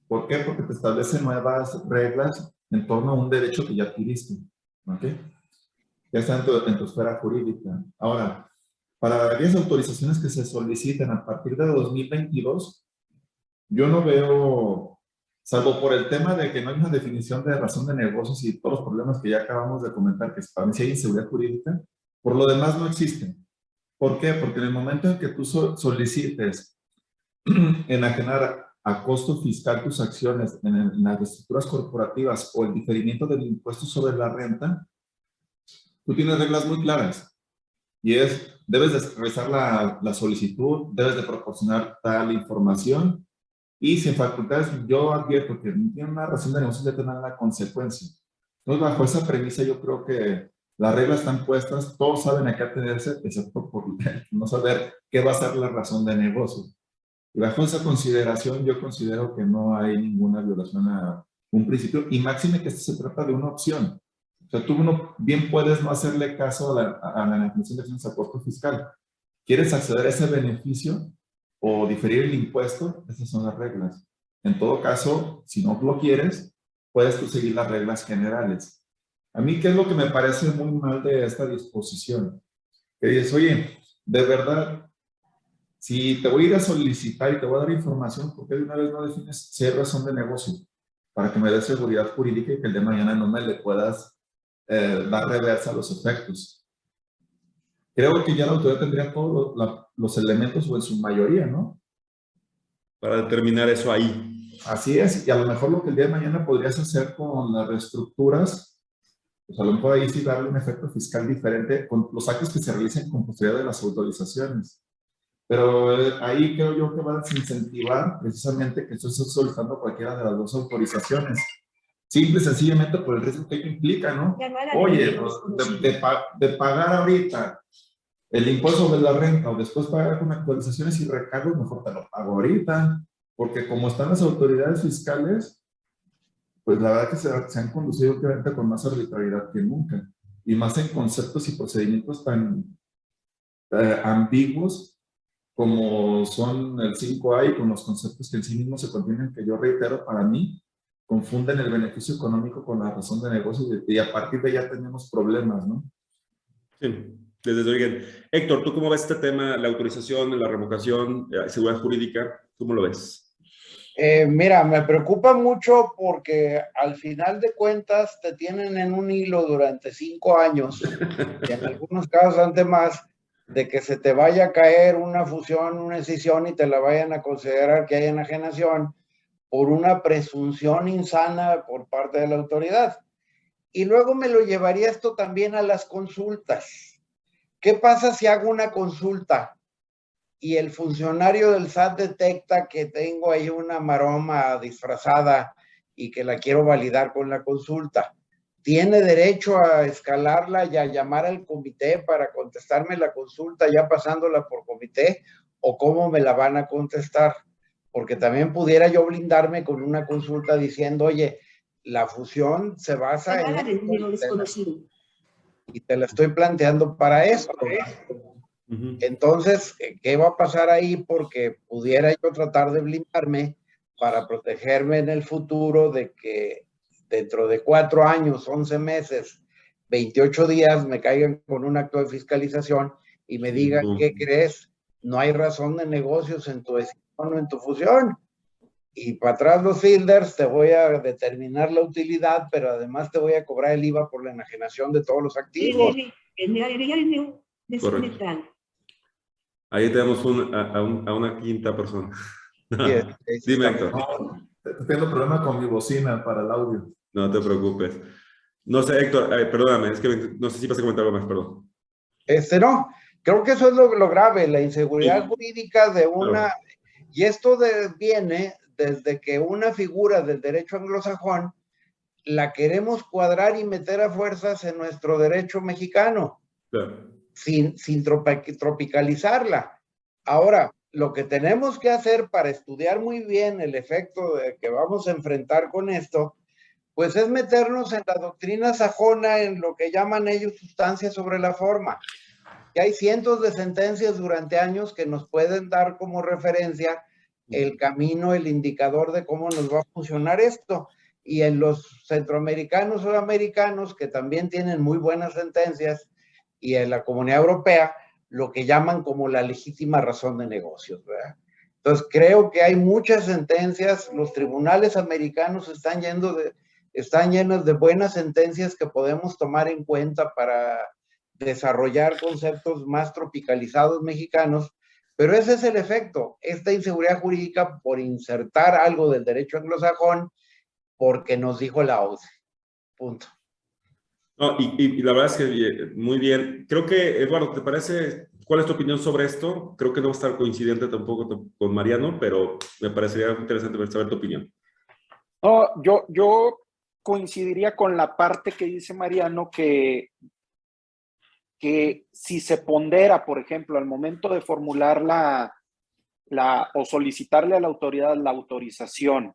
¿Por qué? Porque te establece nuevas reglas en torno a un derecho que ya adquiriste. ¿Ok? Ya está en tu, en tu esfera jurídica. Ahora, para aquellas autorizaciones que se soliciten a partir de 2022, yo no veo salvo por el tema de que no hay una definición de razón de negocios y todos los problemas que ya acabamos de comentar, que para mí sí hay inseguridad jurídica, por lo demás no existen. ¿Por qué? Porque en el momento en que tú solicites <clears throat> enajenar a costo fiscal tus acciones en, las estructuras corporativas o el diferimiento del impuesto sobre la renta, tú tienes reglas muy claras. Y es, debes de realizar la, la solicitud, debes de proporcionar tal información y sin facultades, yo advierto que tiene una razón de negocio de tener la consecuencia. Entonces, bajo esa premisa, yo creo que las reglas están puestas, todos saben a qué atenerse, excepto por <laughs> no saber qué va a ser la razón de negocio. Y bajo esa consideración, yo considero que no hay ninguna violación a un principio, y máxime que esto se trata de una opción. O sea, tú no, bien puedes no hacerle caso a la, a la definición de costo fiscal. ¿Quieres acceder a ese beneficio? O diferir el impuesto, esas son las reglas. En todo caso, si no lo quieres, puedes tú seguir las reglas generales. A mí, ¿qué es lo que me parece muy mal de esta disposición? Que dices, oye, de verdad, si te voy a ir a solicitar y te voy a dar información, ¿por qué de una vez no defines si hay razón de negocio? Para que me dé seguridad jurídica y que el de mañana no me le puedas eh, dar reversa a los efectos. Creo que ya la autoridad tendría todos los elementos o en su mayoría, ¿no? Para determinar eso ahí. Así es, y a lo mejor lo que el día de mañana podrías hacer con las reestructuras, pues a lo mejor ahí sí darle un efecto fiscal diferente con los actos que se realicen con posterioridad de las autorizaciones. Pero eh, ahí creo yo que va a desincentivar precisamente que esto esté solicitando cualquiera de las dos autorizaciones. Simple y sencillamente por el riesgo que implica, ¿no? Oye, pues, de, de, pagar ahorita el impuesto sobre la renta o después pagar con actualizaciones y recargos, mejor te lo pago ahorita. Porque como están las autoridades fiscales, pues la verdad que se, se han conducido obviamente con más arbitrariedad que nunca. Y más en conceptos y procedimientos tan eh, ambiguos como son el 5A y con los conceptos que en sí mismos se contienen, que yo reitero, para mí, confunden el beneficio económico con la razón de negocio y a partir de ya tenemos problemas, ¿no? Sí, desde origen. Héctor, ¿tú cómo ves este tema, la autorización, la revocación, la seguridad jurídica? ¿Cómo lo ves? Eh, mira, me preocupa mucho porque al final de cuentas te tienen en un hilo durante cinco años y en algunos casos antes más de que se te vaya a caer una fusión, una escisión y te la vayan a considerar que hay enajenación por una presunción insana por parte de la autoridad. Y luego me lo llevaría esto también a las consultas. ¿Qué pasa si hago una consulta y el funcionario del SAT detecta que tengo ahí una maroma disfrazada y que la quiero validar con la consulta? tiene derecho a escalarla y a llamar al comité para contestarme la consulta ya pasándola por comité o cómo me la van a contestar. Porque también pudiera yo blindarme con una consulta diciendo, oye, la fusión se basa en... Y te la estoy planteando para esto. Entonces, ¿qué va a pasar ahí? Porque pudiera yo tratar de blindarme para protegerme en el futuro de que dentro de cuatro años, once meses, 28 días, me caigan con un acto de fiscalización y me digan, ¿qué crees? No hay razón de negocios en tu decisión o en tu fusión. Y para atrás los fielders, te voy a determinar la utilidad, pero además te voy a cobrar el IVA por la enajenación de todos los activos. Ahí tenemos a, una quinta persona. <laughs> Dime, Héctor. Tengo problema con mi bocina para el audio. No te preocupes. No sé, Héctor, perdóname, es que no sé si vas a comentar algo más, perdón. Este no, creo que eso es lo, grave, la inseguridad jurídica de una, y esto viene desde que una figura del derecho anglosajón la queremos cuadrar y meter a fuerzas en nuestro derecho mexicano, sin, sin tropicalizarla. Ahora, lo que tenemos que hacer para estudiar muy bien el efecto que vamos a enfrentar con esto, pues es meternos en la doctrina sajona, en lo que llaman ellos sustancia sobre la forma. Y hay cientos de sentencias durante años que nos pueden dar como referencia el camino, el indicador de cómo nos va a funcionar esto. Y en los centroamericanos o americanos, que también tienen muy buenas sentencias, y en la comunidad europea, lo que llaman como la legítima razón de negocios, ¿verdad? Entonces, creo que hay muchas sentencias, los tribunales americanos están llenos de buenas sentencias que podemos tomar en cuenta para desarrollar conceptos más tropicalizados mexicanos, pero ese es el efecto, esta inseguridad jurídica por insertar algo del derecho anglosajón porque nos dijo la OCDE. Punto. No, y, la verdad es que muy bien. Creo que, Eduardo, ¿te parece? ¿Cuál es tu opinión sobre esto? Creo que no va a estar coincidente tampoco con Mariano, pero me parecería interesante saber tu opinión. No, yo, yo coincidiría con la parte que dice Mariano que, que si se pondera, por ejemplo, al momento de formular la, la o solicitarle a la autoridad la autorización,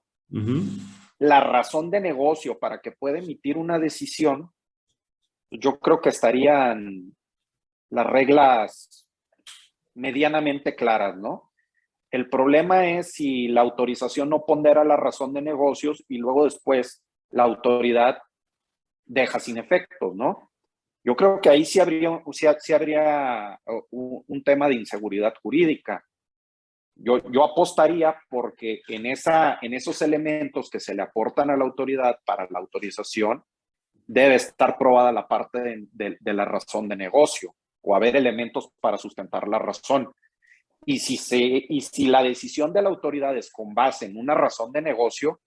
la razón de negocio para que pueda emitir una decisión, yo creo que estarían las reglas medianamente claras, ¿no? El problema es si la autorización no pondera la razón de negocios y luego después la autoridad deja sin efecto, ¿no? Yo creo que ahí sí habría, sí, habría un, tema de inseguridad jurídica. Yo, yo apostaría porque en, esa, en esos elementos que se le aportan a la autoridad para la autorización, debe estar probada la parte de, de, de la razón de negocio o haber elementos para sustentar la razón. Y si, se, y si la decisión de la autoridad es con base en una razón de negocio,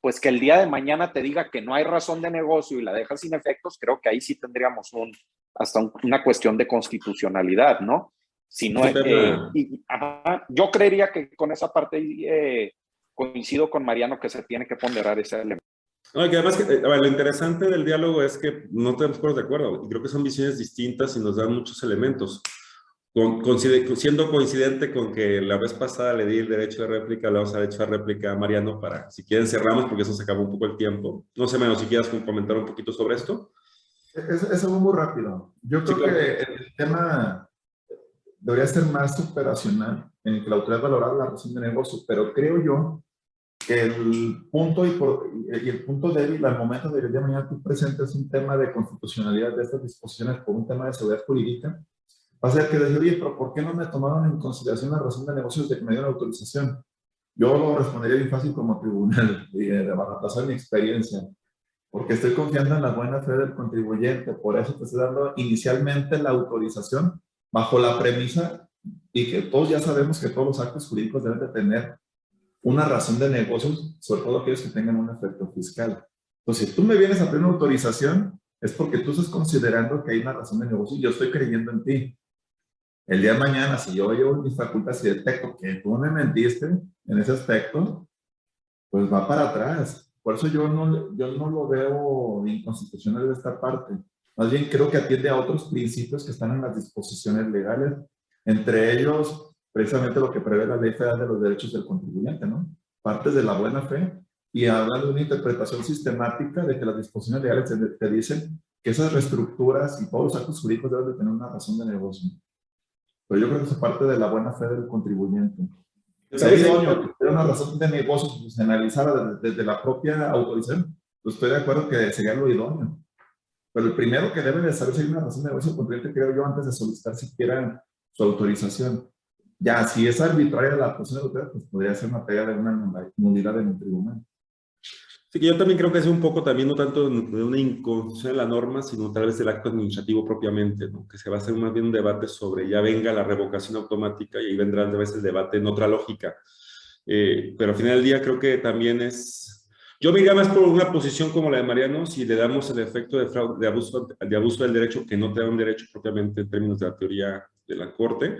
pues que el día de mañana te diga que no hay razón de negocio y la deja sin efectos, creo que ahí sí tendríamos un, hasta una cuestión de constitucionalidad, ¿no? Si no, eh, y, ajá, yo creería que con esa parte eh, coincido con Mariano que se tiene que ponderar ese elemento. No, que además, que, eh, lo interesante del diálogo es que no tenemos de acuerdo, y creo que son visiones distintas y nos dan muchos elementos. Con, coincide, siendo coincidente con que la vez pasada le di el derecho de réplica, le vamos a derecho de réplica a Mariano para, si quieren, cerramos porque eso se acabó un poco el tiempo. No sé, menos si quieras comentar un poquito sobre esto. Es, es algo muy rápido. Yo creo sí, claro. que el tema debería ser más operacional en el que la autoridad valorara la razón de negocio, pero creo yo que el punto y, por, y, el punto débil al momento de que el día de mañana tú presentes un tema de constitucionalidad de estas disposiciones por un tema de seguridad jurídica, va a ser que decir, oye, pero ¿por qué no me tomaron en consideración la razón de negocios de que me dieron autorización? Yo lo respondería bien fácil como tribunal, <laughs> de, de pasar mi experiencia, porque estoy confiando en la buena fe del contribuyente, por eso te estoy dando inicialmente la autorización bajo la premisa y que todos ya sabemos que todos los actos jurídicos deben de tener una razón de negocios, sobre todo aquellos que tengan un efecto fiscal. Entonces, si tú me vienes a pedir una autorización, es porque tú estás considerando que hay una razón de negocio y yo estoy creyendo en ti. El día de mañana, si yo llevo mis facultades y detecto que tú me mentiste en ese aspecto, pues va para atrás. Por eso yo no, yo no lo veo inconstitucional de esta parte. Más bien creo que atiende a otros principios que están en las disposiciones legales, entre ellos precisamente lo que prevé la Ley Federal de los Derechos del Contribuyente, ¿no? Partes de la buena fe y habla de una interpretación sistemática de que las disposiciones legales te, te dicen que esas reestructuras y todos los actos jurídicos deben de tener una razón de negocio. Pero yo creo que eso parte de la buena fe del contribuyente. Sería idóneo que una razón de negocio institucionalizada desde, desde la propia autorización. Pues estoy de acuerdo que sería lo idóneo. Pero el primero que debe de saber si hay una razón de negocio contribuyente, creo yo, antes de solicitar siquiera su autorización. Ya, si es arbitraria la posición de autoridad, pues podría ser una pega de una nulidad en el tribunal. Sí, que yo también creo que es un poco también no tanto de una inconstitución de la norma, sino tal vez del acto administrativo propiamente, ¿no? que se va a hacer más bien un debate sobre ya venga la revocación automática y ahí vendrá a veces el debate en otra lógica. Eh, pero al final del día creo que también es... Yo me iría más por una posición como la de Mariano, si le damos el efecto de, fraude, de, abuso, de abuso del derecho, que no te da un derecho propiamente en términos de la teoría de la Corte,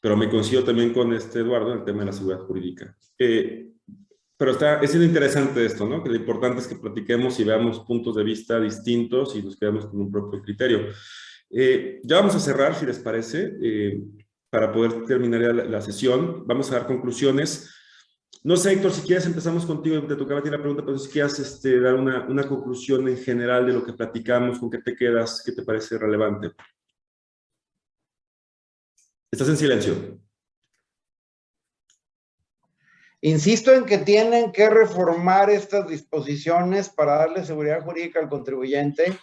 pero me coincido también con este Eduardo en el tema de la seguridad jurídica. Eh, pero está, es interesante esto, ¿no? Que lo importante es que platiquemos y veamos puntos de vista distintos y nos quedamos con un propio criterio. Eh, ya vamos a cerrar, si les parece, eh, para poder terminar la, la, sesión. Vamos a dar conclusiones. No sé, Héctor, si quieres empezamos contigo, te tocaba a ti la pregunta, pero si quieres este, dar una, una conclusión en general de lo que platicamos, con qué te quedas, qué te parece relevante. Estás en silencio. Insisto en que tienen que reformar estas disposiciones para darle seguridad jurídica al contribuyente,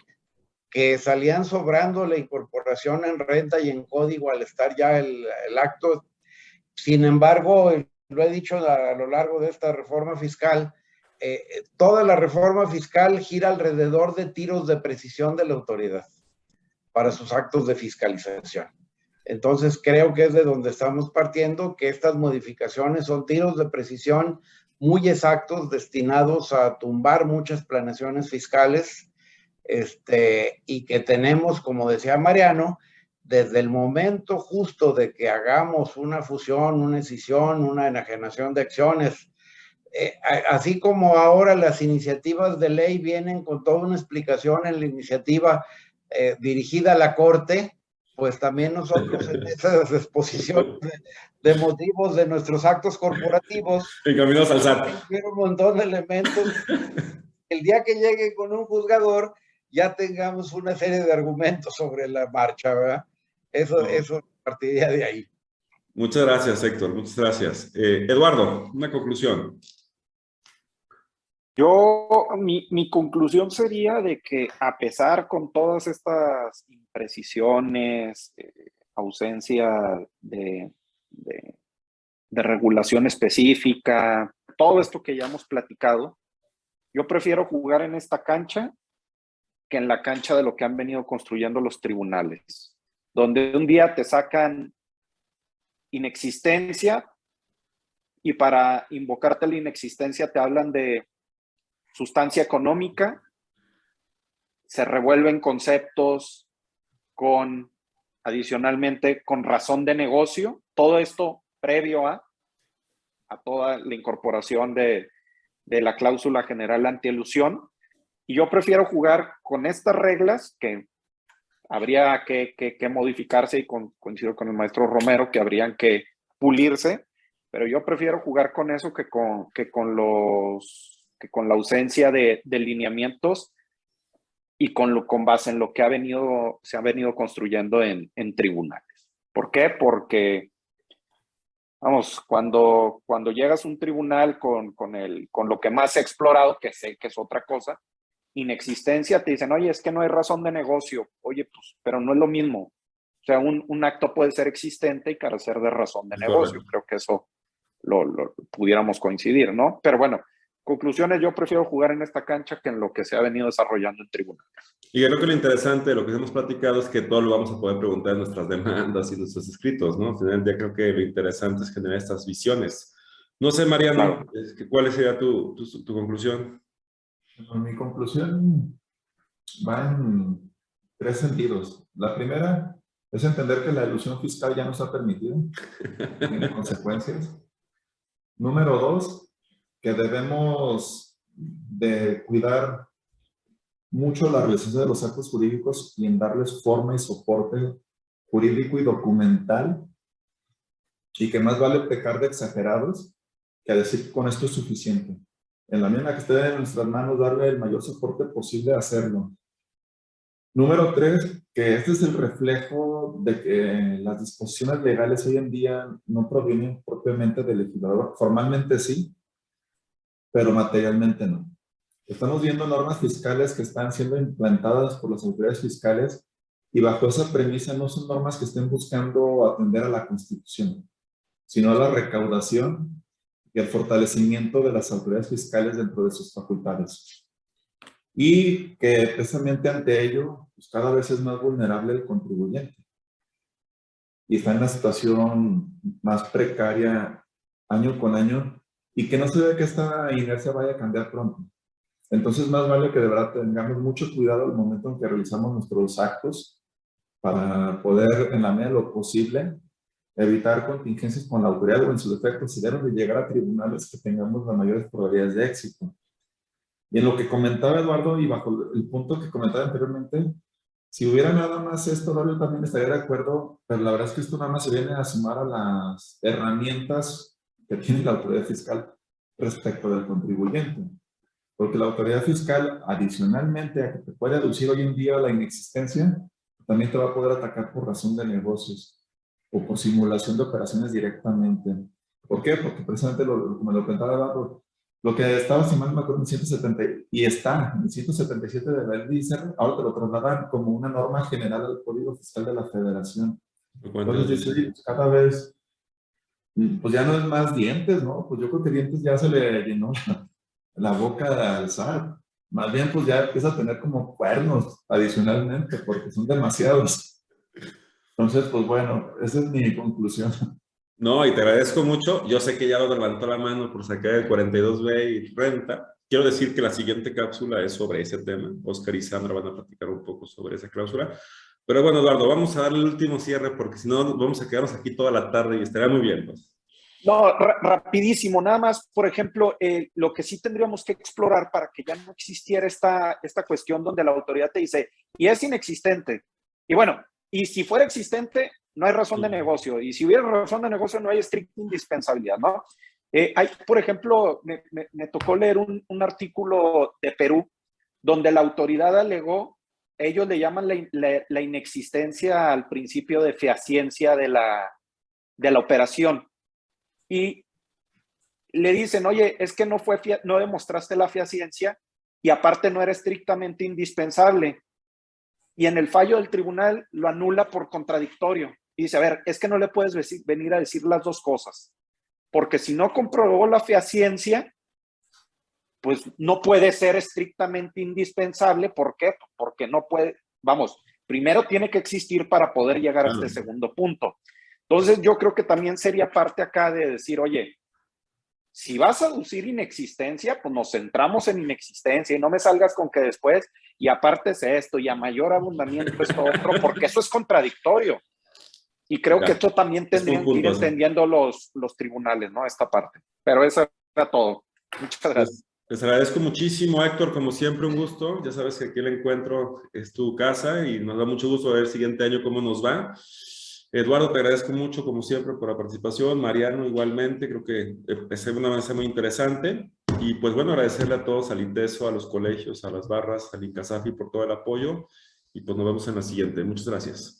que salían sobrando la incorporación en renta y en código al estar ya el, acto. Sin embargo, lo he dicho a, lo largo de esta reforma fiscal, eh, toda la reforma fiscal gira alrededor de tiros de precisión de la autoridad para sus actos de fiscalización. Entonces creo que es de donde estamos partiendo, que estas modificaciones son tiros de precisión muy exactos destinados a tumbar muchas planeaciones fiscales este, y que tenemos, como decía Mariano, desde el momento justo de que hagamos una fusión, una escisión, una enajenación de acciones, eh, así como ahora las iniciativas de ley vienen con toda una explicación en la iniciativa eh, dirigida a la Corte, pues también nosotros en <laughs> esas exposiciones de, de, motivos de nuestros actos corporativos, encaminos al SAT. un montón de elementos. El día que llegue con un juzgador, ya tengamos una serie de argumentos sobre la marcha, ¿verdad? Eso, no. eso partiría de ahí. Muchas gracias, Héctor, muchas gracias. Eh, Eduardo, una conclusión. Yo, mi, mi, conclusión sería de que a pesar con todas estas imprecisiones, eh, ausencia de, de, de, regulación específica, todo esto que ya hemos platicado, yo prefiero jugar en esta cancha que en la cancha de lo que han venido construyendo los tribunales, donde un día te sacan inexistencia y para invocarte la inexistencia te hablan de sustancia económica, se revuelven conceptos adicionalmente, con razón de negocio, todo esto previo a, a toda la incorporación de, de la cláusula general antielusión. Y yo prefiero jugar con estas reglas que habría que, que, que modificarse y con, coincido con el maestro Romero que habrían que pulirse, pero yo prefiero jugar con eso que con, que con los que con la ausencia de, de lineamientos y con, lo, con base en lo que ha venido, se ha venido construyendo en, en tribunales. ¿Por qué? Porque, vamos, cuando, cuando llegas a un tribunal con, con, el, con lo que más he explorado, que sé que es otra cosa, inexistencia, te dicen, oye, es que no hay razón de negocio. Oye, pues, pero no es lo mismo. O sea, un, un acto puede ser existente y carecer de razón de negocio. Creo que eso lo, lo, pudiéramos coincidir, ¿no? Pero bueno, conclusiones, yo prefiero jugar en esta cancha que en lo que se ha venido desarrollando en tribunal. Y creo que lo interesante de lo que hemos platicado es que todo lo vamos a poder preguntar en nuestras demandas y nuestros escritos, ¿no? Al final del día creo que lo interesante es generar estas visiones. No sé, Mariano, claro. ¿cuál sería tu, tu, tu conclusión? Bueno, mi conclusión va en tres sentidos. La primera es entender que la ilusión fiscal ya nos ha permitido, tiene <laughs> consecuencias. Número dos, que debemos de cuidar mucho la realización de los actos jurídicos y en darles forma y soporte jurídico y documental y que más vale pecar de exagerados que decir que con esto es suficiente. En la medida que esté en nuestras manos, darle el mayor soporte posible a hacerlo. Número tres, que este es el reflejo de que las disposiciones legales hoy en día no provienen propiamente del legislador. Formalmente sí, pero materialmente no. Estamos viendo normas fiscales que están siendo implantadas por las autoridades fiscales y bajo esa premisa no son normas que estén buscando atender a la Constitución, sino a la recaudación y el fortalecimiento de las autoridades fiscales dentro de sus facultades. Y que precisamente ante ello, pues cada vez es más vulnerable el contribuyente. Y está en una situación más precaria año con año y que no se ve que esta inercia vaya a cambiar pronto. Entonces, más vale que de verdad tengamos mucho cuidado al momento en que realizamos nuestros actos para poder, en la medida de lo posible, evitar contingencias con la autoridad o en su defecto, si llegar a tribunales que tengamos las mayores probabilidades de éxito. Y en lo que comentaba Eduardo y bajo el punto que comentaba anteriormente, si hubiera nada más esto, yo también estaría de acuerdo, pero la verdad es que esto nada más se viene a sumar a las herramientas que tiene la autoridad fiscal respecto del contribuyente. Porque la autoridad fiscal, adicionalmente a que te puede aducir hoy en día la inexistencia, también te va a poder atacar por razón de negocios o por simulación de operaciones directamente. ¿Por qué? Porque precisamente, lo, como lo comentaba lo que estaba, si mal me acuerdo, en 170, y está en 177 de la ley ahora te lo trasladan como una norma general al Código Fiscal de la Federación. Entonces, cada vez pues ya no es más dientes, ¿no? Pues yo creo que dientes ya se le llenó la boca al SAT. Más bien, pues ya empieza a tener como cuernos adicionalmente, porque son demasiados. Entonces, pues bueno, esa es mi conclusión. No, y te agradezco mucho. Yo sé que ya lo levantó la mano por sacar el 42B y renta. Quiero decir que la siguiente cápsula es sobre ese tema. Oscar y Sandra van a platicar un poco sobre esa cláusula. Pero bueno, Eduardo, vamos a darle el último cierre porque si no vamos a quedarnos aquí toda la tarde y estaría muy bien. Pues. No, rapidísimo, nada más, por ejemplo, eh, lo que sí tendríamos que explorar para que ya no existiera esta, esta cuestión donde la autoridad te dice, y es inexistente. Y bueno, y si fuera existente, no hay razón de negocio. Y si hubiera razón de negocio, no hay estricta indispensabilidad, ¿no? Eh, hay, por ejemplo, me, me, me tocó leer un, un, artículo de Perú donde la autoridad alegó ellos le llaman la, inexistencia al principio de fehaciencia de la, de la operación. Y le dicen, oye, es que no, fue no demostraste la fehacencia y aparte no era estrictamente indispensable. Y en el fallo del tribunal lo anula por contradictorio. Y dice, a ver, es que no le puedes venir a decir las dos cosas, porque si no comprobó la fehaciencia, pues no puede ser estrictamente indispensable. ¿Por qué? Porque no puede, vamos, primero tiene que existir para poder llegar a este segundo punto. Entonces yo creo que también sería parte acá de decir, oye, si vas a aducir inexistencia, pues nos centramos en inexistencia y no me salgas con que después, y aparte es esto, y a mayor abundamiento esto otro, porque eso es contradictorio. Y creo que esto también tendrían que ir entendiendo los, los tribunales, ¿no? Esta parte. Pero eso era todo. Muchas gracias. Les agradezco muchísimo, Héctor, como siempre, un gusto. Ya sabes que aquí el encuentro es tu casa y nos da mucho gusto ver el siguiente año cómo nos va. Eduardo, te agradezco mucho, como siempre, por la participación. Mariano, igualmente, creo que es una mesa muy interesante. Y pues bueno, agradecerle a todos, al INTESO, a los colegios, a las barras, al INCASAFI por todo el apoyo. Y pues nos vemos en la siguiente. Muchas gracias.